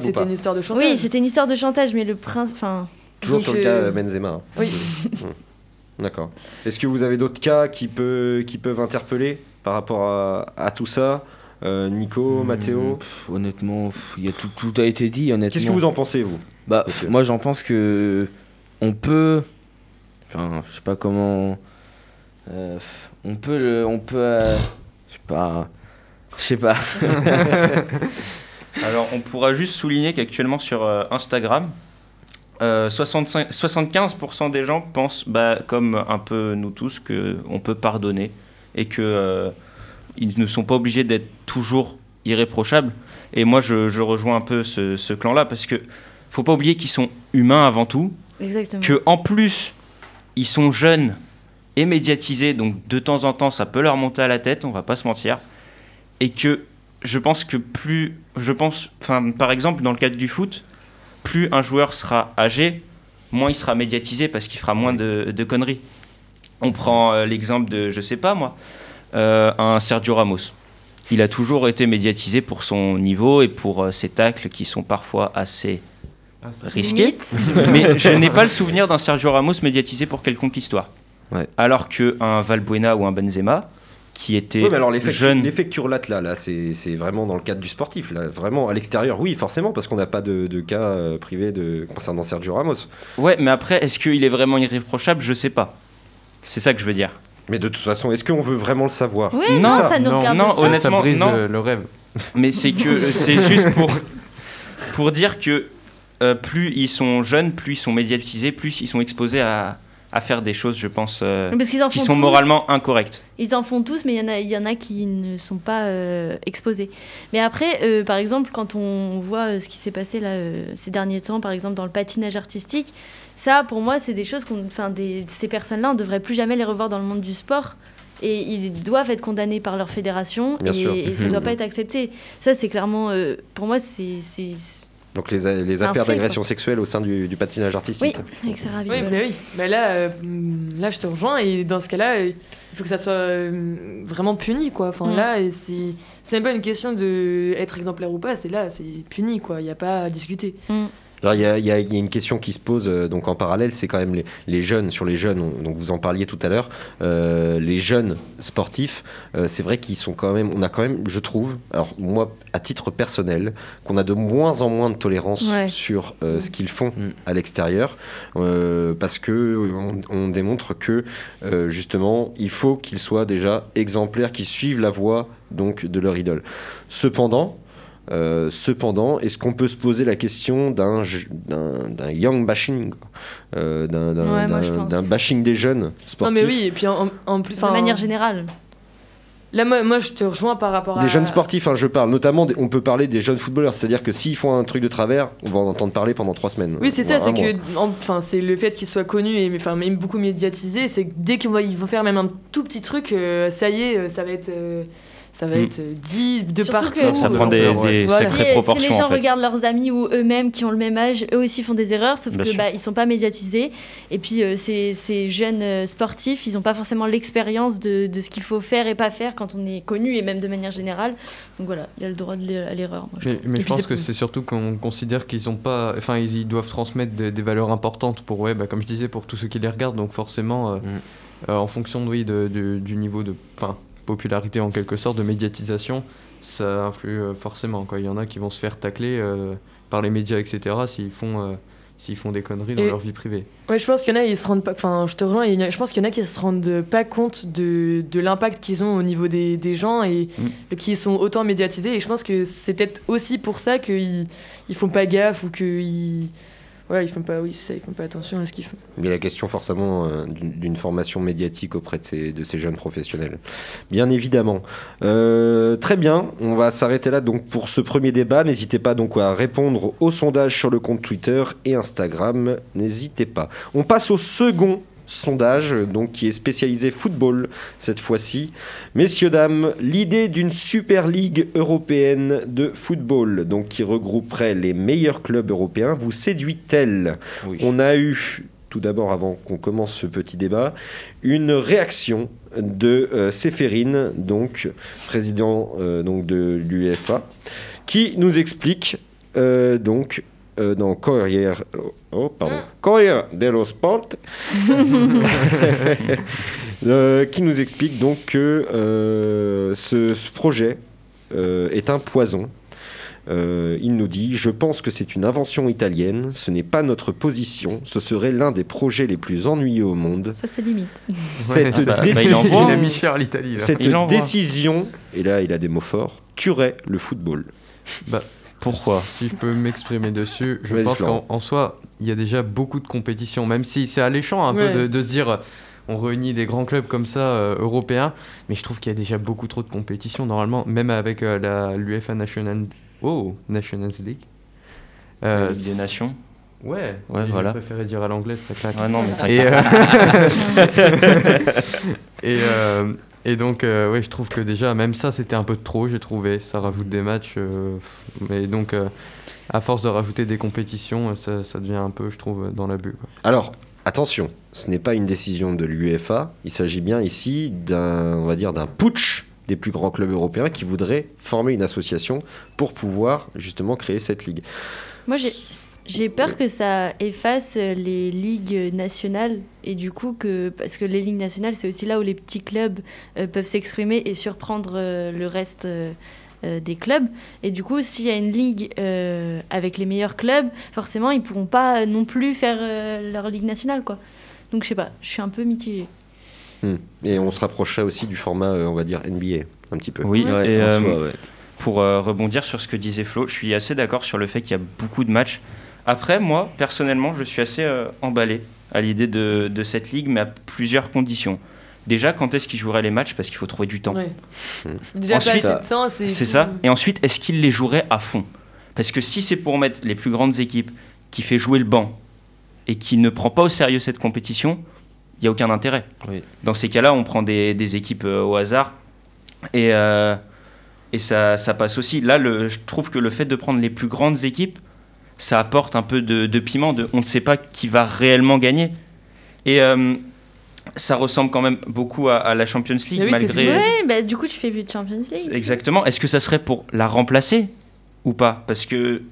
c'était une histoire de chantage. Oui, c'était une histoire de chantage, mais le prince. Enfin. Toujours Donc, sur le euh, cas Benzema. hein. Oui. Mmh. D'accord. Est-ce que vous avez d'autres cas qui, peut, qui peuvent interpeller par rapport à, à tout ça? Euh, Nico, Mathéo Pff, honnêtement, il y a tout, tout a été dit, honnêtement. Qu'est-ce que vous en pensez, vous? Bah, moi j'en pense que on peut, enfin, je sais pas comment, euh, on peut, le, on peut, euh, je sais pas, je sais pas. Alors, on pourra juste souligner qu'actuellement sur euh, Instagram, euh, 65 75% des gens pensent, bah, comme un peu nous tous, qu'on peut pardonner et que euh, ils ne sont pas obligés d'être toujours irréprochables. Et moi, je, je rejoins un peu ce, ce clan-là parce que faut pas oublier qu'ils sont humains avant tout, Exactement. que en plus ils sont jeunes et médiatisés, donc de temps en temps ça peut leur monter à la tête, on va pas se mentir, et que je pense que plus, je pense, enfin par exemple dans le cadre du foot, plus un joueur sera âgé, moins il sera médiatisé parce qu'il fera moins de, de conneries. On prend euh, l'exemple de, je sais pas moi, euh, un Sergio Ramos. Il a toujours été médiatisé pour son niveau et pour euh, ses tacles qui sont parfois assez risqués. Limite. Mais je n'ai pas le souvenir d'un Sergio Ramos médiatisé pour quelconque histoire. Ouais. Alors qu'un Valbuena ou un Benzema, qui étaient Oui, mais alors l'effet jeunes. l'effet que tu relates là, là c'est c'est vraiment dans le cadre du sportif. Là. Vraiment, à l'extérieur, oui, forcément, parce qu'on n'a pas de, de cas euh, privés de, concernant Sergio Ramos. Ouais, mais après, est-ce qu'il est vraiment irréprochable? Je sais pas. C'est ça que je veux dire. Mais de toute façon, est-ce qu'on veut vraiment le savoir? Oui, Non, ça. ça nous non, non, honnêtement, ça brise non. euh, le rêve. Mais c'est que euh, c'est juste pour pour dire que euh, plus ils sont jeunes, plus ils sont médiatisés, plus ils sont exposés à, à faire des choses, je pense, euh, qui sont tous. moralement incorrectes. Ils en font tous, mais il y en a, il y en a qui ne sont pas euh, exposés. Mais après, euh, par exemple, quand on voit euh, ce qui s'est passé là, euh, ces derniers temps, par exemple dans le patinage artistique, ça, pour moi, c'est des choses qu'on, enfin, ces personnes-là, on ne devrait plus jamais les revoir dans le monde du sport. Et ils doivent être condamnés par leur fédération Bien et, sûr. et ça ne Mhm. doit pas être accepté. Ça, c'est clairement, euh, pour moi, c'est... Donc les, les affaires d'agression sexuelle au sein du, du patinage oui, artistique. avec Sarah Oui, mais oui. Mais là, euh, mm, là, je te rejoins et dans ce cas-là, euh, il faut que ça soit euh, vraiment puni, quoi. Enfin, Mm. là, c'est c'est même pas une question de être exemplaire ou pas. C'est là, c'est puni, quoi. Il n'y a pas à discuter. Alors, Il y, a, il y a- il y a une question qui se pose euh, donc en parallèle, c'est quand même les, les jeunes, sur les jeunes, on- donc vous en parliez tout à l'heure, euh, les jeunes sportifs, euh, c'est vrai qu'ils sont quand même, on a quand même, je trouve, alors moi à titre personnel, qu'on a de moins en moins de tolérance Ouais. sur euh, ce qu'ils font Mm. à l'extérieur, euh, parce que on, on démontre que euh, justement il faut qu'ils soient déjà exemplaires, qu'ils suivent la voie donc de leur idole. Cependant, euh, cependant, est-ce qu'on peut se poser la question d'un je- d'un d'un young bashing, Euh, d'un d'un- Ouais, moi, je d'un- pense. d'un bashing des jeunes Non, sportifs mais oui, et puis en, en plus. de manière générale. Là, moi, moi, je te rejoins par rapport à. Des jeunes sportifs, hein, je parle notamment, on peut parler des jeunes footballeurs, c'est-à-dire que s'ils font un truc de travers, on va en entendre parler pendant trois semaines. Oui, c'est ça, c'est que, en- enfin, c'est le fait qu'ils soient connus et enfin, même beaucoup médiatisés, c'est que dès qu'ils vont, ils vont faire même un tout petit truc, euh, ça y est, ça va être, euh, ça va Mm. être euh, dit de Surtout partout. que- Ça prend des, Voilà. Si, sacrées si proportions. les gens en fait. regardent leurs amis ou eux-mêmes qui ont le même âge, eux aussi font des erreurs, sauf Bien que bah, ils sont pas médiatisés. Et puis euh, ces, ces jeunes euh, sportifs, ils n'ont pas forcément l'expérience de, de ce qu'il faut faire et pas faire quand on est connu et même de manière générale. Donc voilà, il y a le droit de à l'erreur. moi, je Mais, je puis pense que c'est surtout qu'on considère qu'ils ont pas, enfin ils, ils doivent transmettre des, des valeurs importantes pour, ouais, bah, comme je disais, pour tous ceux qui les regardent. Donc forcément, euh, Mm. euh, en fonction oui, de, de- du niveau de, enfin popularité en quelque sorte, de médiatisation, ça influe euh, forcément. Quoi. Il y en a qui vont se faire tacler euh, par les médias, etc. S'ils font, euh, s'ils font des conneries dans Et- leur vie privée. Ouais, je pense qu'il y en a, ils se rendent pas. Enfin, je te rejoins. Je pense qu'il y en a qui se rendent pas compte de, de l'impact qu'ils ont au niveau des, des gens et qui sont autant médiatisés. Et je pense que c'est peut-être aussi pour ça qu'ils ils font pas gaffe ou qu'ils. Ouais, ils font pas. Oui, ça, ils font pas attention à ce qu'ils font. Il y a la question forcément euh, d'une formation médiatique auprès de ces, de ces jeunes professionnels. Bien évidemment. Euh, très bien, on va s'arrêter là donc pour ce premier débat. N'hésitez pas donc à répondre au sondage sur le compte Twitter et Instagram. N'hésitez pas. On passe au second sondage donc qui est spécialisé football cette fois-ci. Messieurs dames, l'idée d'une super ligue européenne de football donc qui regrouperait les meilleurs clubs européens vous séduit-elle? Oui. on a eu, tout d'abord avant qu'on commence ce petit débat, une réaction de euh, Séphérine, donc président euh, donc de l'UEFA, qui nous explique euh, donc euh, dans Corriere, oh, pardon, Corriere dello Sport, euh, qui nous explique donc que euh, ce, ce projet euh, est un poison. Euh, il nous dit Je pense que c'est une invention italienne, ce n'est pas notre position, ce serait l'un des projets les plus ennuyeux au monde. Ça, c'est limite. Cette, Ah bah, bah, il décision, envoie. Il a mis cher l'Italie. cette Il décision, et là il a des mots forts, tuerait le football. Pourquoi Si je peux m'exprimer dessus, je pense qu'en en soi, il y a déjà beaucoup de compétitions, même si c'est alléchant un Ouais. peu de, de se dire on réunit des grands clubs comme ça euh, européens, mais je trouve qu'il y a déjà beaucoup trop de compétitions normalement, même avec euh, la l'UEFA National oh, Nations League. Euh, La Ligue des Nations Ouais, Ouais, voilà. Préféré dire à l'anglais, ça claque. Ouais, non, mais Et, t'inquiète. euh, et, euh, et donc, euh, ouais, je trouve que déjà, même ça, c'était un peu de trop, j'ai trouvé. Ça rajoute des matchs. euh, mais donc, euh, à force de rajouter des compétitions, ça, ça devient un peu, je trouve, dans l'abus. Alors, attention, ce n'est pas une décision de l'UEFA, il s'agit bien ici d'un, on va dire, d'un putsch des plus grands clubs européens qui voudraient former une association pour pouvoir justement créer cette ligue. Moi, j'ai. J'ai peur que ça efface les ligues nationales et du coup que parce que les ligues nationales c'est aussi là où les petits clubs euh, peuvent s'exprimer et surprendre euh, le reste euh, euh, des clubs et du coup s'il y a une ligue euh, avec les meilleurs clubs forcément ils pourront pas non plus faire euh, leur ligue nationale quoi. Donc je sais pas, je suis un peu mitigée. Hmm. Et on se rapprocherait aussi du format, euh, on va dire, NBA, un petit peu. Oui, Ouais, et en euh, soi, ouais. pour euh, rebondir sur ce que disait Flo, je suis assez d'accord sur le fait qu'il y a beaucoup de matchs. Après, moi, personnellement, je suis assez euh, emballé à l'idée de, de cette ligue, mais à plusieurs conditions. Déjà, quand est-ce qu'ils joueraient les matchs? Parce qu'il faut trouver du temps. Ouais. Hmm. Déjà Ensuite, pas assez de temps, c'est. C'est ça. Et ensuite, est-ce qu'ils les joueraient à fond? Parce que si c'est pour mettre les plus grandes équipes, qui fait jouer le banc, et qui ne prend pas au sérieux cette compétition, il n'y a aucun intérêt. Oui. Dans ces cas-là, on prend des, des équipes euh, au hasard, et, euh, et ça, ça passe aussi. Là, le, je trouve que le fait de prendre les plus grandes équipes, ça apporte un peu de, de piment, de, on ne sait pas qui va réellement gagner. Et euh, ça ressemble quand même beaucoup à, à la Champions League, oui, malgré... Ouais, bah du coup tu fais vu de Champions League. Exactement. Est-ce que ça serait pour la remplacer ou pas? Parce que,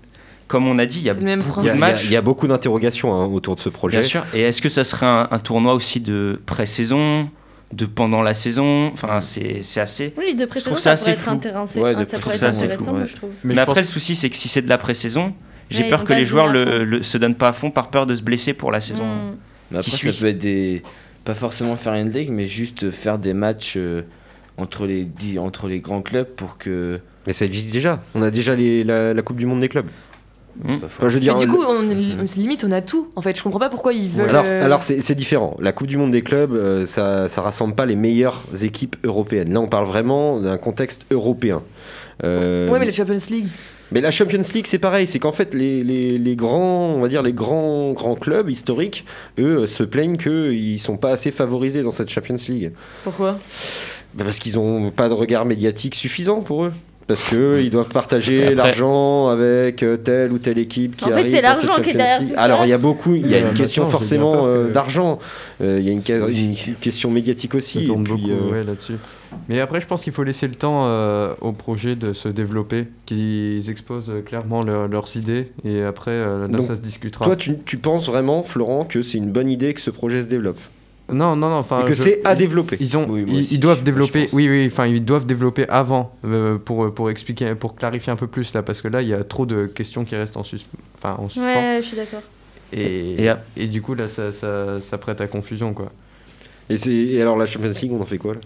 comme on a dit, il y a beaucoup de matchs. il y a d'interrogations hein, autour de ce projet. Bien sûr. Et est-ce que ça serait un, un tournoi aussi de pré-saison, de pendant la saison? Enfin, c'est c'est assez. Oui, de Je pré-saison trouve ça, ça pourrait assez être flou. intéressant. Ouais, de ça pré- pourrait être ça assez intéressant, flou, moi, ouais. je trouve. Mais, je après, pense- le souci, c'est que si c'est de la pré-saison, j'ai Ouais, peur que les joueurs le, se donnent pas à fond par peur de se blesser pour la saison. Hmm. Mais qui après, ça suit. peut être des. Pas forcément faire une ligue, mais juste faire des matchs euh, entre, les, entre les grands clubs pour que. Mais ça existe déjà. On a déjà les- la, la Coupe du Monde des clubs. Enfin, je veux dire, Mais du coup, on, on- limite, on a tout. En fait, je comprends pas pourquoi ils veulent. Alors, euh, alors c'est c'est différent. La Coupe du Monde des clubs, euh, ça, ça rassemble pas les meilleures équipes européennes. Là, on parle vraiment d'un contexte européen. Euh, Ouais, mais la Champions League. Mais la Champions League, c'est pareil. C'est qu'en fait, les, les- les grands, on va dire les grands, grands clubs historiques, eux, euh, se plaignent qu'ils sont pas assez favorisés dans cette Champions League. Pourquoi? Bah, parce qu'ils ont pas de regard médiatique suffisant pour eux. Parce que ils doivent partager Après- l'argent avec euh, telle ou telle équipe qui En fait, arrive c'est dans cette l'argent qui est derrière League. tout ça. Alors il y a beaucoup, il y a une question forcément euh, d'argent. Euh, Il y a une, ca- C'est une logique. question médiatique aussi. Ça et puis, beaucoup euh, ouais, là-dessus. Mais après, je pense qu'il faut laisser le temps euh, au projet de se développer, qu'ils exposent clairement leur- leurs idées, et après, euh, là, Donc, ça se discutera. Toi, tu, tu penses vraiment, Florent, que c'est une bonne idée que ce projet se développe? Non, non, non, enfin... et que je- c'est à développer Ils, ont, Oui, moi ils, aussi, ils doivent développer, oui, oui, enfin, ils doivent développer avant euh, pour, pour expliquer, pour clarifier un peu plus là, parce que là, il y a trop de questions qui restent en, sus- enfin, en suspens. Ouais, je suis d'accord. Et, Et, et, du coup, là, ça, ça, ça prête à confusion, quoi. et, c'est- et alors la Champions League, on en fait quoi là?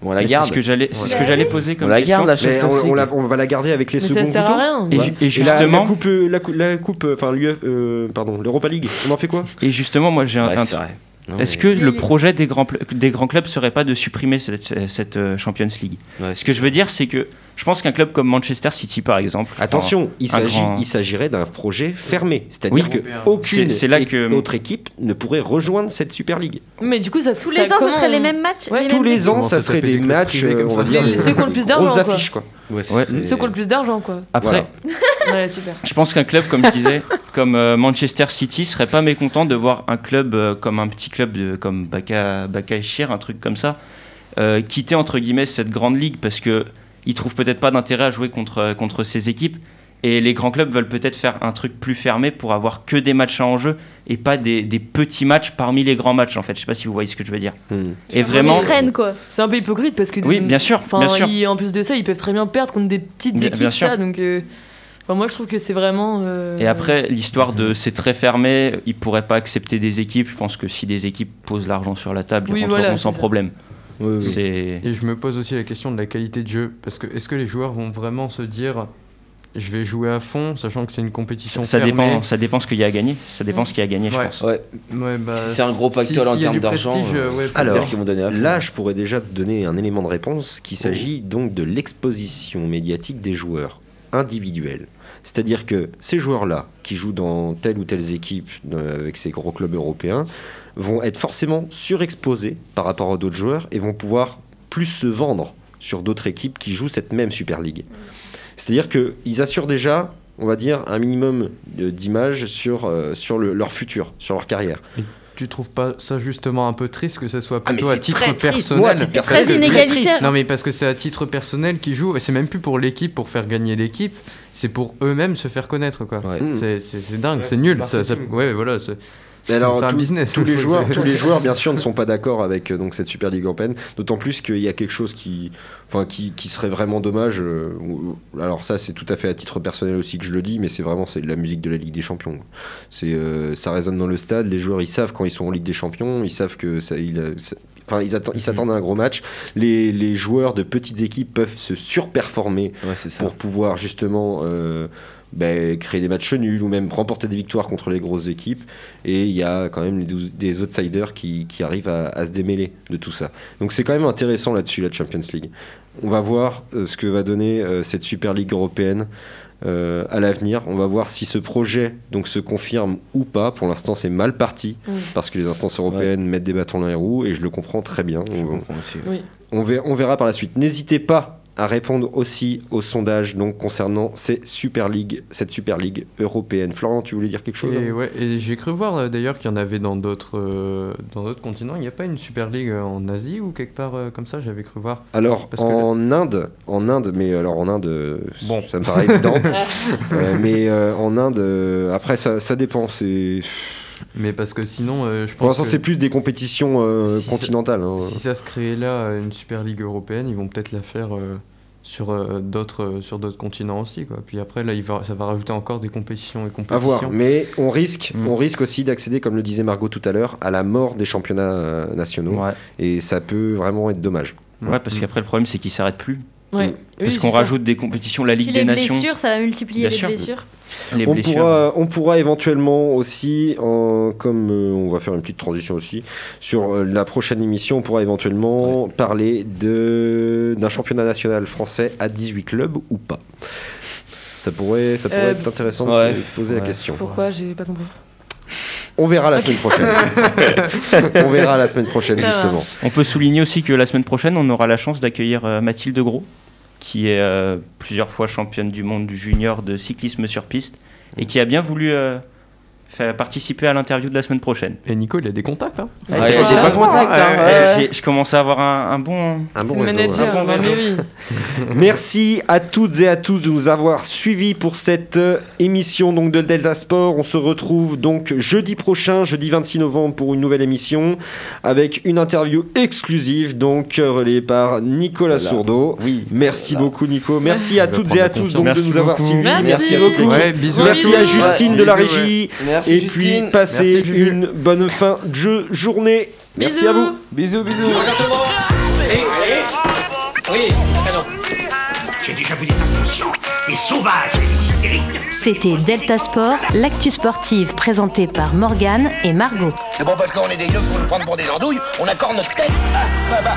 On la C'est garde. ce que j'allais c'est ce que j'allais poser On comme la question. garde, la Champions on, on League. la- on va la garder avec les Mais seconds ça sert à rien. Et, Ouais. ju- et Et la, la justement, coupe, euh, la, la coupe, euh, enfin l'UF, euh, pardon, l'Europa League, on en fait quoi? Et justement, moi j'ai un, Ouais, un c'est vrai. Non, Est-ce que le projet des grands, des grands clubs serait pas de supprimer cette, cette euh, Champions League? Ouais, Ce que je veux dire, c'est que je pense qu'un club comme Manchester City, par exemple, Attention, il un s'agit, grand- il s'agirait d'un projet fermé, c'est-à-dire Oui. que Européen. aucune C'est- c'est là é- que- autre équipe ne pourrait rejoindre cette Super League. Mais du coup, ça Tous ça- les ans, ce comment serait les on- mêmes matchs. Ouais. les Tous mêmes les ans, ça serait des matchs, euh, comme on va dire, Les- ceux qui ont le plus d'argent, affiches, quoi. Ouais, Ceux qui ont le plus d'argent, quoi. Après, Voilà. Ouais, super. je pense qu'un club, comme je disais, comme euh, Manchester City, serait pas mécontent de voir un club euh, comme un petit club de, comme Baka, Baka Echir, un truc comme ça, euh, quitter entre guillemets cette grande ligue parce que ils trouvent peut-être pas d'intérêt à jouer contre contre ces équipes. Et les grands clubs veulent peut-être faire un truc plus fermé pour avoir que des matchs en jeu et pas des, des petits matchs parmi les grands matchs en fait. Je sais pas si vous voyez ce que je veux dire. Hmm. Et vraiment, Ils prennent, quoi. C'est un peu hypocrite parce que. Oui, bien sûr, Enfin, bien sûr. ils- en plus de ça, ils peuvent très bien perdre contre des petites Bien- équipes, bien sûr. ça. Donc, euh, enfin, moi, je trouve que c'est vraiment. euh, Et après, l'histoire de c'est très fermé, ils pourraient pas accepter des équipes. Je pense que si des équipes posent l'argent sur la table, ils Oui, rentreront voilà, sans ça. problème. Oui, oui. C'est Et je me pose aussi la question de la qualité de jeu, parce que est-ce que les joueurs vont vraiment se dire je vais jouer à fond, sachant que c'est une compétition ça fermée dépend, ça dépend ce qu'il y a à gagner. Ça dépend ce qu'il y a à gagner, je Ouais. pense. Ouais, Ouais, bah, si c'est un gros si- pactole en y a termes d'argent, prestige, euh, euh, Alors, dire qu'ils vont donner à fond. Là, je pourrais déjà te donner un élément de réponse qui s'agit donc de l'exposition médiatique des joueurs individuels. C'est-à-dire que ces joueurs-là, qui jouent dans telle ou telle équipe euh, avec ces gros clubs européens, vont être forcément surexposés par rapport à d'autres joueurs et vont pouvoir plus se vendre sur d'autres équipes qui jouent cette même Super League. C'est-à-dire qu'ils assurent déjà, on va dire, un minimum d'image sur, euh, sur le- leur futur, sur leur carrière. tu trouves pas ça justement un peu triste que ce soit Ah, plutôt à titre très personnel? Moi, à titre Parce Très inégalitaire. Non mais parce que c'est à titre personnel qu'ils jouent et c'est même plus pour l'équipe pour faire gagner l'équipe, c'est pour eux-mêmes se faire connaître quoi. Ouais. Mm. C'est- C'est c'est dingue, Ouais, c'est c'est nul. Ça, ouais voilà. c'est- Mais alors, c'est un business. tous le les joueurs, tous les joueurs, bien sûr, ne sont pas d'accord avec euh, donc cette Super Ligue européenne. D'autant plus qu'il y a quelque chose qui, enfin, qui, qui serait vraiment dommage. euh, alors ça, c'est tout à fait à titre personnel aussi que je le dis, mais c'est vraiment c'est de la musique de la Ligue des Champions. C'est, euh, ça résonne dans le stade. Les joueurs, ils savent quand ils sont en Ligue des Champions, ils savent que ça, il, ça- Enfin, ils, attendent- ils s'attendent à un gros match. Les, les joueurs de petites équipes peuvent se surperformer Ouais, pour pouvoir justement euh, ben, créer des matchs nuls ou même remporter des victoires contre les grosses équipes. Et il y a quand même les des outsiders qui, qui arrivent à, à se démêler de tout ça. Donc c'est quand même intéressant là-dessus, la Champions League. On va voir euh, ce que va donner euh, cette Super League européenne. Euh, à l'avenir, on va voir si ce projet donc se confirme ou pas. Pour l'instant, c'est mal parti Mm. parce que les instances européennes mettent des bâtons dans les roues et je le comprends très bien. Je On- comprends aussi. Oui. on verra, on verra par la suite. N'hésitez pas à répondre aussi au sondage donc, concernant ces Super League, cette Super League européenne. Florent, tu voulais dire quelque chose Et hein ouais, et j'ai cru voir euh, d'ailleurs qu'il y en avait dans d'autres euh, dans d'autres continents. Il n'y a pas une Super League euh, en Asie ou quelque part euh, comme ça, j'avais cru voir. Alors Parce que en Inde, en Inde, mais alors en Inde, Bon. ça me paraît évident. Euh, mais euh, en Inde, après ça, ça dépend. C'est Mais parce que sinon, euh, je pour pense l'instant que c'est plus des compétitions euh, Si ça- continentales. hein. si ça se crée là une Super League européenne, ils vont peut-être la faire euh, sur euh, d'autres euh, sur d'autres continents aussi quoi. Puis après là, il va, ça va rajouter encore des compétitions et À compétitions. voir, mais on risque, Mm. on risque aussi d'accéder, comme le disait Margot tout à l'heure, à la mort des championnats euh, nationaux, Ouais. et ça peut vraiment être dommage. Ouais, parce qu'après, le problème, c'est qu'ils s'arrêtent plus. Ouais. Mm. Oui, Parce qu'on ça. rajoute des compétitions, la Ligue les des Nations, blessures, ça va multiplier Bien les sûr. blessures. les on blessures. pourra, on pourra éventuellement aussi, en, comme euh, on va faire une petite transition aussi, sur euh, la prochaine émission, on pourra éventuellement parler de- d'un championnat national français à 18 clubs ou pas. Ça pourrait, ça pourrait Euh, être intéressant de ouais. se poser la Ouais. question. Pourquoi? J'ai pas compris. On verra la semaine prochaine. on verra la semaine prochaine, justement. On peut souligner aussi que la semaine prochaine, on aura la chance d'accueillir euh, Mathilde Gros, qui est euh, plusieurs fois championne du monde du junior de cyclisme sur piste et qui a bien voulu euh, participer à l'interview de la semaine prochaine. Et Nico, il a des contacts. Hein. Ah, il y a des bons contacts, hein, ouais. j'ai- Je commence à avoir un, un bon. Un bon réseau, manager, hein. mais oui. Merci à toutes et à tous de nous avoir suivis pour cette euh, émission donc de Delta Sport. On se retrouve donc jeudi prochain, jeudi 26 novembre pour une nouvelle émission avec une interview exclusive donc euh, relayée par Nicolas Voilà. Sourdeau. Oui. Merci beaucoup Nico. Merci à toutes et à tous donc de nous avoir beaucoup. suivis. Merci. Ouais, bisous. Merci à. Justine Ouais, de la ouais. régie. Merci et Justine. puis passez Merci, une bonne fin de jeu- journée. Merci à vous. Bisous, bisous. Oui, canon. J'ai déjà vu des inconscients, des sauvages et des hystériques. C'était Delta Sport, l'actu sportive présentée par Morgane et Margot. C'est bon parce qu'on est des gueux pour nous prendre pour des andouilles, on accorde notre tête. Ah, bah, bah.